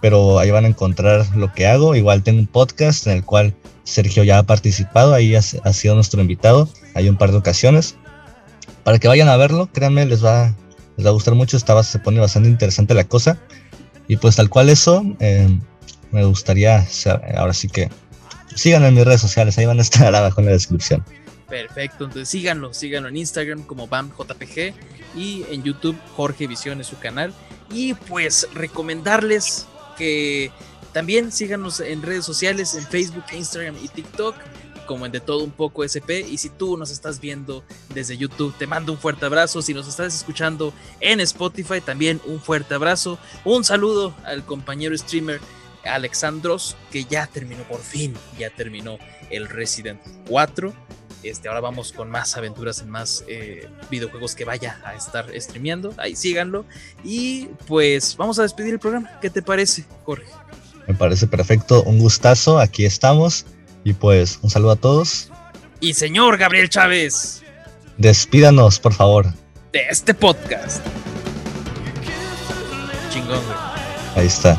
pero ahí van a encontrar lo que hago. Igual tengo un podcast en el cual Sergio ya ha participado, ahí ha, ha sido nuestro invitado. Hay un par de ocasiones. Para que vayan a verlo, créanme, les va, a gustar mucho, estaba, se pone bastante interesante la cosa. Y pues tal cual eso, eh, me gustaría, ahora sí que sigan en mis redes sociales, ahí van a estar [LAUGHS] abajo en la descripción. Perfecto, entonces síganlo, síganlo en Instagram como BAMJPG y en YouTube Jorge Visión es su canal. Y pues recomendarles que también síganos en redes sociales, en Facebook, Instagram y TikTok como en De Todo Un Poco SP. Y si tú nos estás viendo desde YouTube, te mando un fuerte abrazo. Si nos estás escuchando en Spotify, también un fuerte abrazo. Un saludo al compañero streamer Alexandros, que ya terminó por fin, ya terminó el Resident 4. Este, ahora vamos con más aventuras en más eh, videojuegos que vaya a estar streameando. Ahí síganlo. Y pues vamos a despedir el programa. ¿Qué te parece, Jorge? Me parece perfecto. Un gustazo. Aquí estamos. Y pues, un saludo a todos. Y señor Gabriel Chávez. Despídanos, por favor. De este podcast. Chingón, güey. Ahí está.